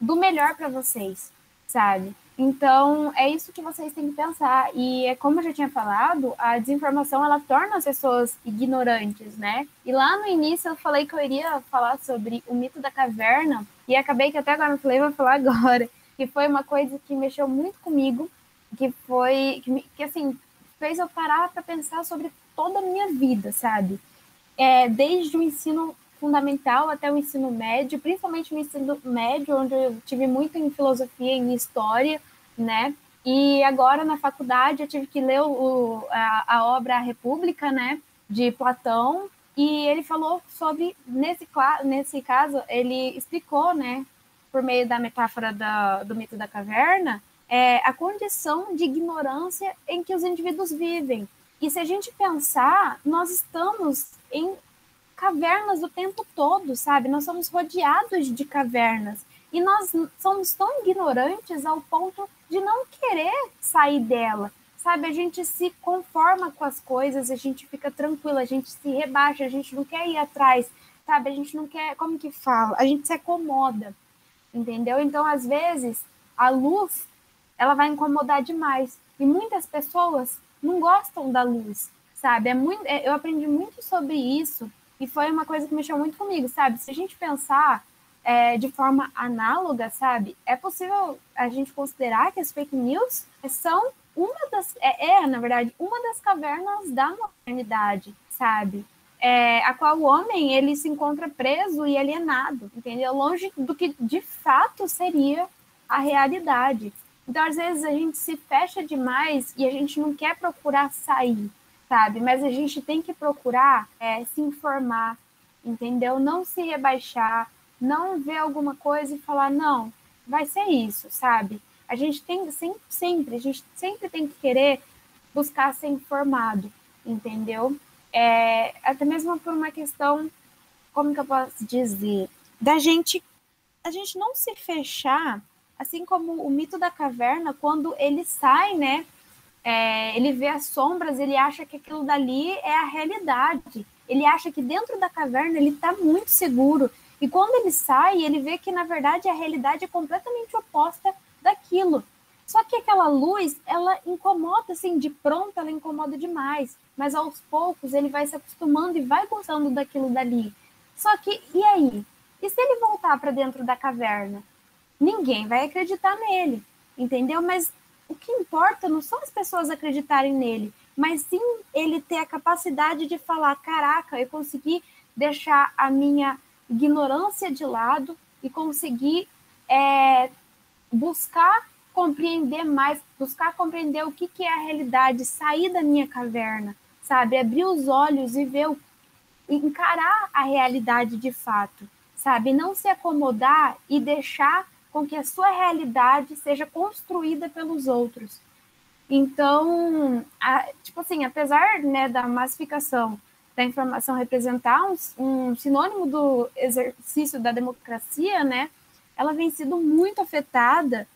do melhor para vocês, sabe? Então, é isso que vocês têm que pensar. E é como eu já tinha falado, a desinformação ela torna as pessoas ignorantes, né? E lá no início eu falei que eu iria falar sobre o mito da caverna, e acabei que até agora não falei, vou falar agora, que foi uma coisa que mexeu muito comigo, que foi que, que assim, fez eu parar para pensar sobre toda a minha vida, sabe? É, desde o ensino fundamental até o ensino médio, principalmente no ensino médio, onde eu tive muito em filosofia e em história, né? E agora na faculdade eu tive que ler o, a, a obra A República, né? De Platão, e ele falou sobre, nesse, nesse caso, ele explicou, né, por meio da metáfora da, do mito da caverna, é, a condição de ignorância em que os indivíduos vivem. E se a gente pensar, nós estamos em cavernas o tempo todo, sabe? Nós somos rodeados de cavernas e nós somos tão ignorantes ao ponto de não querer sair dela, sabe? A gente se conforma com as coisas, a gente fica tranquila, a gente se rebaixa, a gente não quer ir atrás, sabe? A gente não quer, como que fala? A gente se acomoda, entendeu? Então, às vezes, a luz, ela vai incomodar demais e muitas pessoas não gostam da luz, sabe? É muito, é, eu aprendi muito sobre isso e foi uma coisa que mexeu muito comigo, sabe? Se a gente pensar é, de forma análoga, sabe? É possível a gente considerar que as fake news são uma das. É, é na verdade, uma das cavernas da modernidade, sabe? É, a qual o homem ele se encontra preso e alienado, entendeu? Longe do que de fato seria a realidade. Então, às vezes, a gente se fecha demais e a gente não quer procurar sair, sabe? Mas a gente tem que procurar é, se informar, entendeu? Não se rebaixar, não ver alguma coisa e falar, não, vai ser isso, sabe? A gente tem sempre, sempre, a gente sempre tem que querer buscar ser informado, entendeu? É, até mesmo por uma questão, como que eu posso dizer, da gente, a gente não se fechar, assim como o mito da caverna, quando ele sai, né? É, ele vê as sombras, ele acha que aquilo dali é a realidade. Ele acha que dentro da caverna ele está muito seguro. E quando ele sai, ele vê que na verdade a realidade é completamente oposta daquilo. Só que aquela luz, ela incomoda, assim, de pronto ela incomoda demais. Mas aos poucos ele vai se acostumando e vai gostando daquilo dali. Só que, e aí? E se ele voltar para dentro da caverna? Ninguém vai acreditar nele, entendeu? Mas o que importa não são as pessoas acreditarem nele, mas sim ele ter a capacidade de falar: caraca, eu consegui deixar a minha ignorância de lado e conseguir é, buscar compreender mais, buscar compreender o que, que é a realidade, sair da minha caverna, sabe? Abrir os olhos e ver, o, encarar a realidade de fato, sabe? Não se acomodar e deixar com que a sua realidade seja construída pelos outros. Então, a, tipo assim, apesar né, da massificação da informação representar um, um sinônimo do exercício da democracia, né? ela vem sendo muito afetada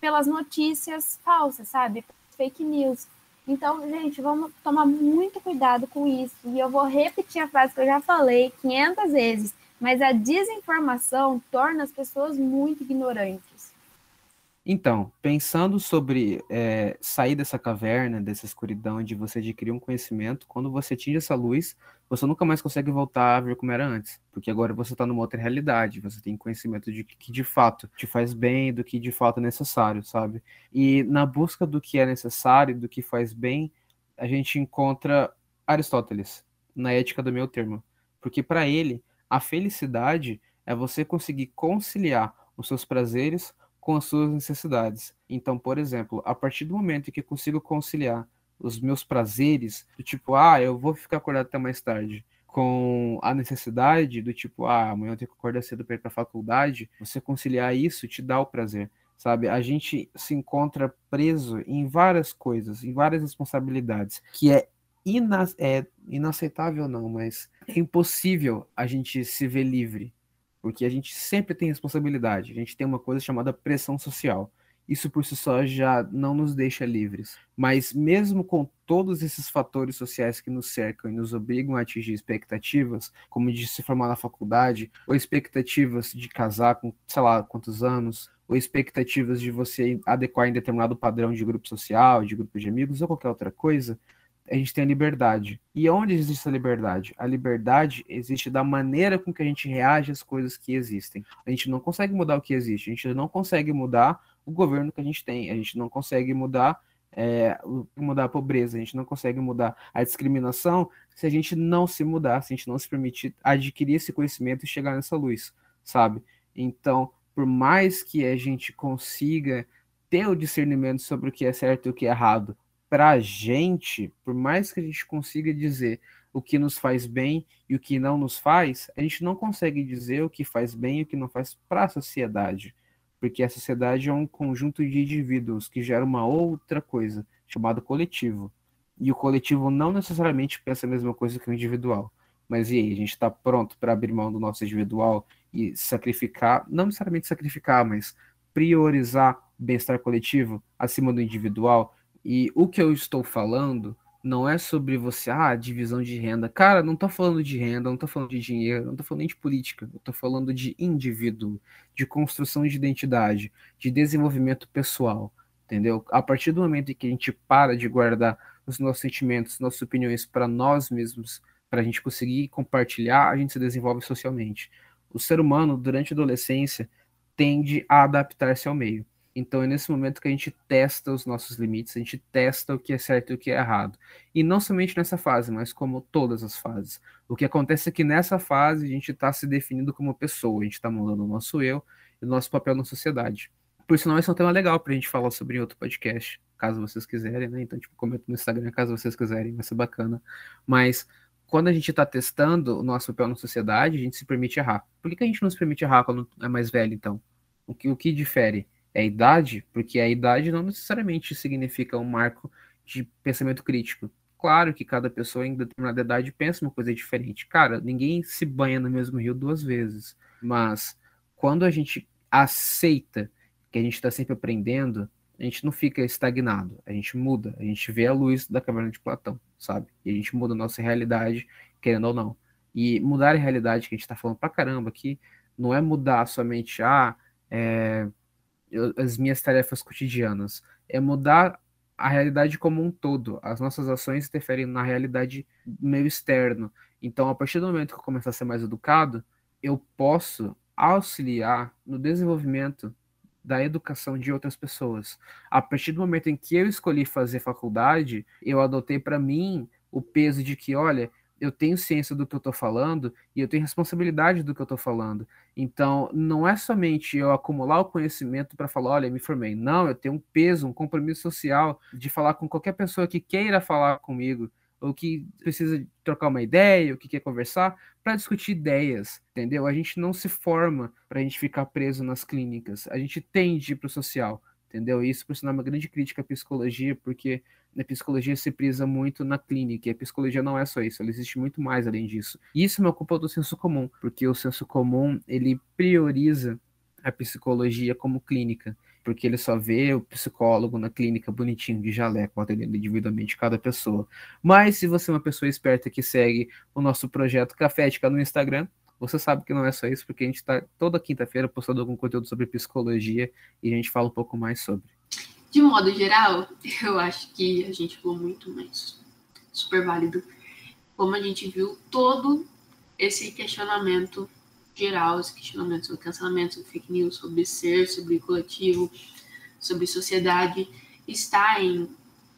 pelas notícias falsas, sabe? Fake news. Então, gente, vamos tomar muito cuidado com isso. E eu vou repetir a frase que eu já falei 500 vezes, mas a desinformação torna as pessoas muito ignorantes. Então, pensando sobre é, sair dessa caverna, dessa escuridão, de você adquirir um conhecimento, quando você atinge essa luz, você nunca mais consegue voltar a ver como era antes, porque agora você está numa outra realidade, você tem conhecimento de que de fato te faz bem, do que de fato é necessário, sabe? E na busca do que é necessário, do que faz bem, a gente encontra Aristóteles na Ética do Meu Termo, porque para ele a felicidade é você conseguir conciliar os seus prazeres com as suas necessidades. Então, por exemplo, a partir do momento em que consigo conciliar os meus prazeres, do tipo, ah, eu vou ficar acordado até mais tarde, com a necessidade do tipo, ah, amanhã eu tenho que acordar cedo para ir para a faculdade, você conciliar isso te dá o prazer, sabe? A gente se encontra preso em várias coisas, em várias responsabilidades, que é, ina é inaceitável não, mas é impossível a gente se ver livre, porque a gente sempre tem responsabilidade, a gente tem uma coisa chamada pressão social isso por si só já não nos deixa livres. Mas mesmo com todos esses fatores sociais que nos cercam e nos obrigam a atingir expectativas, como de se formar na faculdade, ou expectativas de casar com, sei lá, quantos anos, ou expectativas de você adequar em determinado padrão de grupo social, de grupo de amigos, ou qualquer outra coisa, a gente tem a liberdade. E onde existe a liberdade? A liberdade existe da maneira com que a gente reage às coisas que existem. A gente não consegue mudar o que existe, a gente não consegue mudar o governo que a gente tem. A gente não consegue mudar é, mudar a pobreza, a gente não consegue mudar a discriminação se a gente não se mudar, se a gente não se permitir adquirir esse conhecimento e chegar nessa luz, sabe? Então, por mais que a gente consiga ter o discernimento sobre o que é certo e o que é errado, para a gente, por mais que a gente consiga dizer o que nos faz bem e o que não nos faz, a gente não consegue dizer o que faz bem e o que não faz para a sociedade porque a sociedade é um conjunto de indivíduos que gera uma outra coisa, chamada coletivo. E o coletivo não necessariamente pensa a mesma coisa que o individual. Mas e aí, a gente está pronto para abrir mão do nosso individual e sacrificar, não necessariamente sacrificar, mas priorizar bem-estar coletivo acima do individual? E o que eu estou falando não é sobre você, ah, divisão de renda. Cara, não tô falando de renda, não tô falando de dinheiro, não tô falando nem de política, eu tô falando de indivíduo, de construção de identidade, de desenvolvimento pessoal, entendeu? A partir do momento em que a gente para de guardar os nossos sentimentos, nossas opiniões para nós mesmos, para a gente conseguir compartilhar, a gente se desenvolve socialmente. O ser humano, durante a adolescência, tende a adaptar-se ao meio. Então é nesse momento que a gente testa os nossos limites, a gente testa o que é certo e o que é errado. E não somente nessa fase, mas como todas as fases. O que acontece é que nessa fase a gente está se definindo como pessoa, a gente está mudando o nosso eu e o nosso papel na sociedade. Por isso não é um tema legal para a gente falar sobre em outro podcast. caso vocês quiserem, né? Então, tipo, comenta no Instagram caso vocês quiserem, vai ser bacana. Mas quando a gente está testando o nosso papel na sociedade, a gente se permite errar. Por que, que a gente não se permite errar quando é mais velho, então? O que, o que difere? É a idade? Porque a idade não necessariamente significa um marco de pensamento crítico. Claro que cada pessoa em determinada idade pensa uma coisa diferente. Cara, ninguém se banha no mesmo rio duas vezes. Mas quando a gente aceita que a gente está sempre aprendendo, a gente não fica estagnado, a gente muda, a gente vê a luz da caverna de Platão, sabe? E a gente muda a nossa realidade, querendo ou não. E mudar a realidade que a gente está falando pra caramba aqui, não é mudar somente ah, é, as minhas tarefas cotidianas, é mudar a realidade como um todo. As nossas ações interferem na realidade meio externo. Então, a partir do momento que eu começar a ser mais educado, eu posso auxiliar no desenvolvimento da educação de outras pessoas. A partir do momento em que eu escolhi fazer faculdade, eu adotei para mim o peso de que, olha, eu tenho ciência do que eu estou falando e eu tenho responsabilidade do que eu estou falando. Então, não é somente eu acumular o conhecimento para falar, olha, me formei. Não, eu tenho um peso, um compromisso social de falar com qualquer pessoa que queira falar comigo ou que precisa trocar uma ideia, ou que quer conversar, para discutir ideias, entendeu? A gente não se forma para a gente ficar preso nas clínicas, a gente tende para o social, entendeu? Isso, por sinal, é uma grande crítica à psicologia, porque na psicologia se prisa muito na clínica, e a psicologia não é só isso, ela existe muito mais além disso. E isso uma culpa do senso comum, porque o senso comum, ele prioriza a psicologia como clínica, porque ele só vê o psicólogo na clínica bonitinho de jaleco, atendendo individualmente cada pessoa. Mas se você é uma pessoa esperta que segue o nosso projeto Cafética no Instagram, você sabe que não é só isso, porque a gente está toda quinta-feira postando algum conteúdo sobre psicologia e a gente fala um pouco mais sobre. De modo geral, eu acho que a gente falou muito mais super válido. Como a gente viu todo esse questionamento geral, esse questionamento sobre cancelamento, sobre fake news, sobre ser, sobre coletivo, sobre sociedade, está em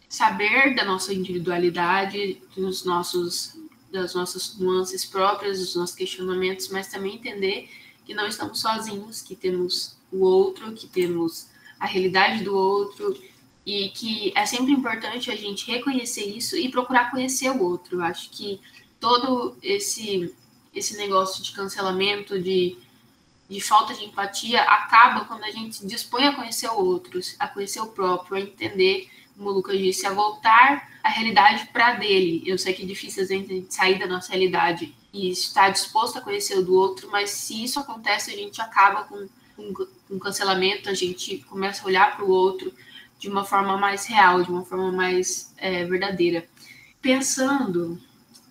saber da nossa individualidade, dos nossos, das nossas nuances próprias, dos nossos questionamentos, mas também entender que não estamos sozinhos, que temos o outro, que temos a realidade do outro e que é sempre importante a gente reconhecer isso e procurar conhecer o outro. Eu acho que todo esse esse negócio de cancelamento, de, de falta de empatia, acaba quando a gente se dispõe a conhecer o outro, a conhecer o próprio, a entender, como o Lucas disse, a voltar a realidade para dele. Eu sei que é difícil a gente sair da nossa realidade e estar disposto a conhecer o do outro, mas se isso acontece, a gente acaba com, com, com cancelamento, a gente começa a olhar para o outro de uma forma mais real, de uma forma mais é, verdadeira. Pensando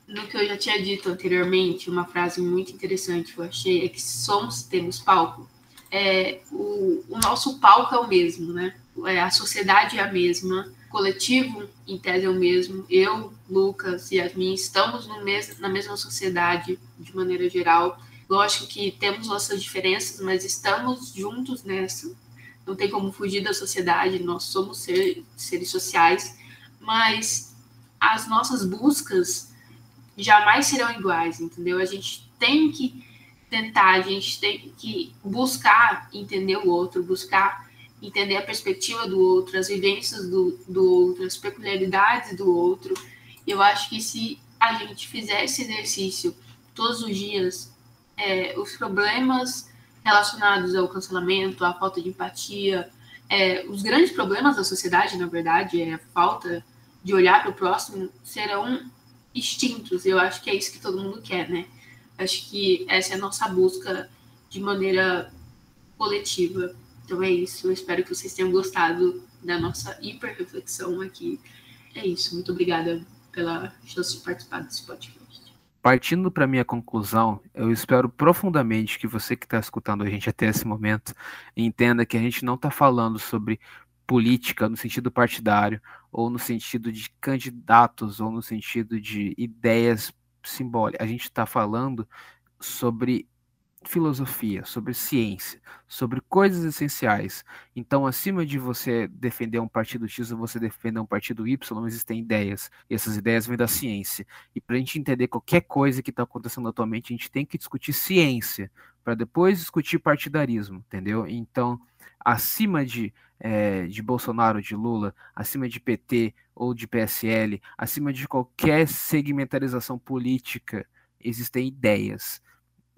no que eu já tinha dito anteriormente, uma frase muito interessante que eu achei é que somos, temos palco. É, o, o nosso palco é o mesmo, né? É, a sociedade é a mesma, o coletivo, em tese, é o mesmo. Eu, Lucas e Yasmin estamos no mes na mesma sociedade, de maneira geral. Lógico que temos nossas diferenças, mas estamos juntos nessa. Não tem como fugir da sociedade, nós somos ser, seres sociais, mas as nossas buscas jamais serão iguais, entendeu? A gente tem que tentar, a gente tem que buscar entender o outro, buscar entender a perspectiva do outro, as vivências do, do outro, as peculiaridades do outro. Eu acho que se a gente fizer esse exercício todos os dias, é, os problemas relacionados ao cancelamento, à falta de empatia, é, os grandes problemas da sociedade, na verdade, é a falta de olhar para o próximo, serão extintos. Eu acho que é isso que todo mundo quer, né? Acho que essa é a nossa busca de maneira coletiva. Então é isso. Eu espero que vocês tenham gostado da nossa hiper reflexão aqui. É isso. Muito obrigada pela chance de participar desse podcast. Partindo para minha conclusão, eu espero profundamente que você que está escutando a gente até esse momento entenda que a gente não está falando sobre política no sentido partidário, ou no sentido de candidatos, ou no sentido de ideias simbólicas. A gente está falando sobre filosofia, sobre ciência, sobre coisas essenciais. Então, acima de você defender um partido X ou você defender um partido Y, existem ideias. E essas ideias vêm da ciência. E para a gente entender qualquer coisa que está acontecendo atualmente, a gente tem que discutir ciência, para depois discutir partidarismo, entendeu? Então, acima de, é, de Bolsonaro, de Lula, acima de PT ou de PSL, acima de qualquer segmentarização política, existem ideias.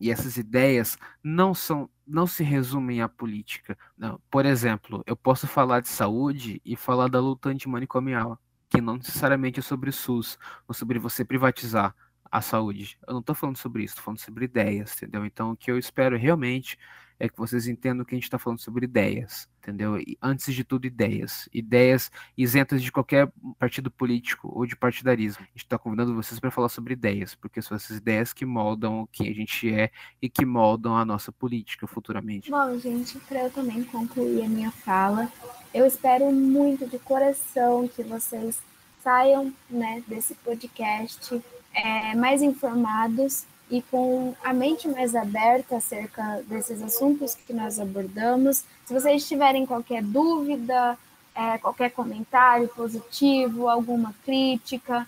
E essas ideias não são não se resumem à política. Não. Por exemplo, eu posso falar de saúde e falar da luta antimanicomial, que não necessariamente é sobre SUS, ou sobre você privatizar a saúde. Eu não estou falando sobre isso, estou falando sobre ideias, entendeu? Então, o que eu espero realmente é que vocês entendam que a gente está falando sobre ideias, entendeu? E, antes de tudo, ideias. Ideias isentas de qualquer partido político ou de partidarismo. A gente está convidando vocês para falar sobre ideias, porque são essas ideias que moldam quem a gente é e que moldam a nossa política futuramente. Bom, gente, para eu também concluir a minha fala, eu espero muito de coração que vocês saiam né, desse podcast é, mais informados e com a mente mais aberta acerca desses assuntos que nós abordamos. Se vocês tiverem qualquer dúvida, é, qualquer comentário positivo, alguma crítica,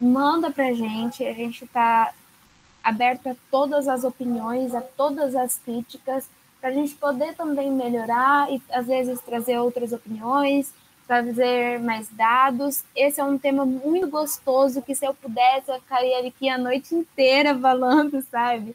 manda para a gente. A gente está aberto a todas as opiniões, a todas as críticas, para a gente poder também melhorar e às vezes trazer outras opiniões trazer mais dados. Esse é um tema muito gostoso que se eu pudesse eu ficaria aqui a noite inteira falando, sabe?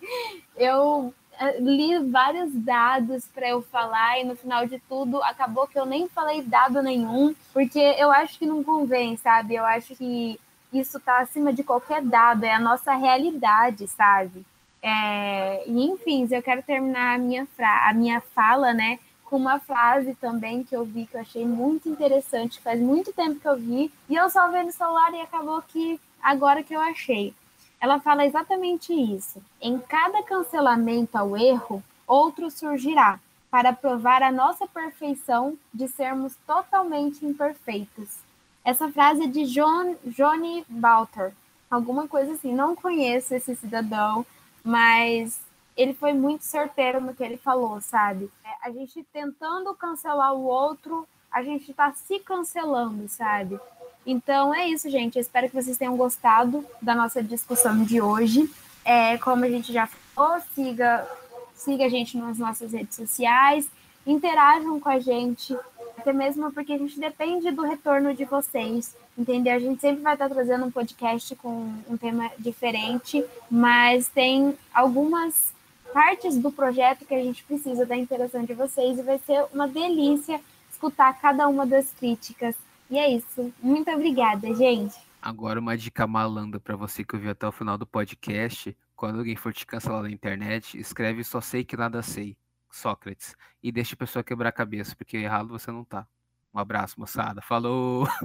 Eu eh, li vários dados para eu falar e no final de tudo acabou que eu nem falei dado nenhum, porque eu acho que não convém, sabe? Eu acho que isso está acima de qualquer dado, é a nossa realidade, sabe? É, e enfim, eu quero terminar a minha, fra a minha fala, né? Com uma frase também que eu vi que eu achei muito interessante, faz muito tempo que eu vi, e eu salvei no celular e acabou que agora que eu achei. Ela fala exatamente isso. Em cada cancelamento ao erro, outro surgirá, para provar a nossa perfeição de sermos totalmente imperfeitos. Essa frase é de John, Johnny Balter, alguma coisa assim. Não conheço esse cidadão, mas ele foi muito certeiro no que ele falou, sabe? É, a gente tentando cancelar o outro, a gente tá se cancelando, sabe? Então é isso, gente. Eu espero que vocês tenham gostado da nossa discussão de hoje. É, como a gente já falou, siga, siga a gente nas nossas redes sociais, interajam com a gente, até mesmo porque a gente depende do retorno de vocês, entendeu? A gente sempre vai estar trazendo um podcast com um tema diferente, mas tem algumas partes do projeto que a gente precisa da interação de vocês e vai ser uma delícia escutar cada uma das críticas. E é isso. Muito obrigada, gente. Agora uma dica malandra para você que ouviu até o final do podcast. Quando alguém for te cancelar na internet, escreve só sei que nada sei. Sócrates. E deixa a pessoa quebrar a cabeça, porque errado você não tá. Um abraço, moçada. Falou!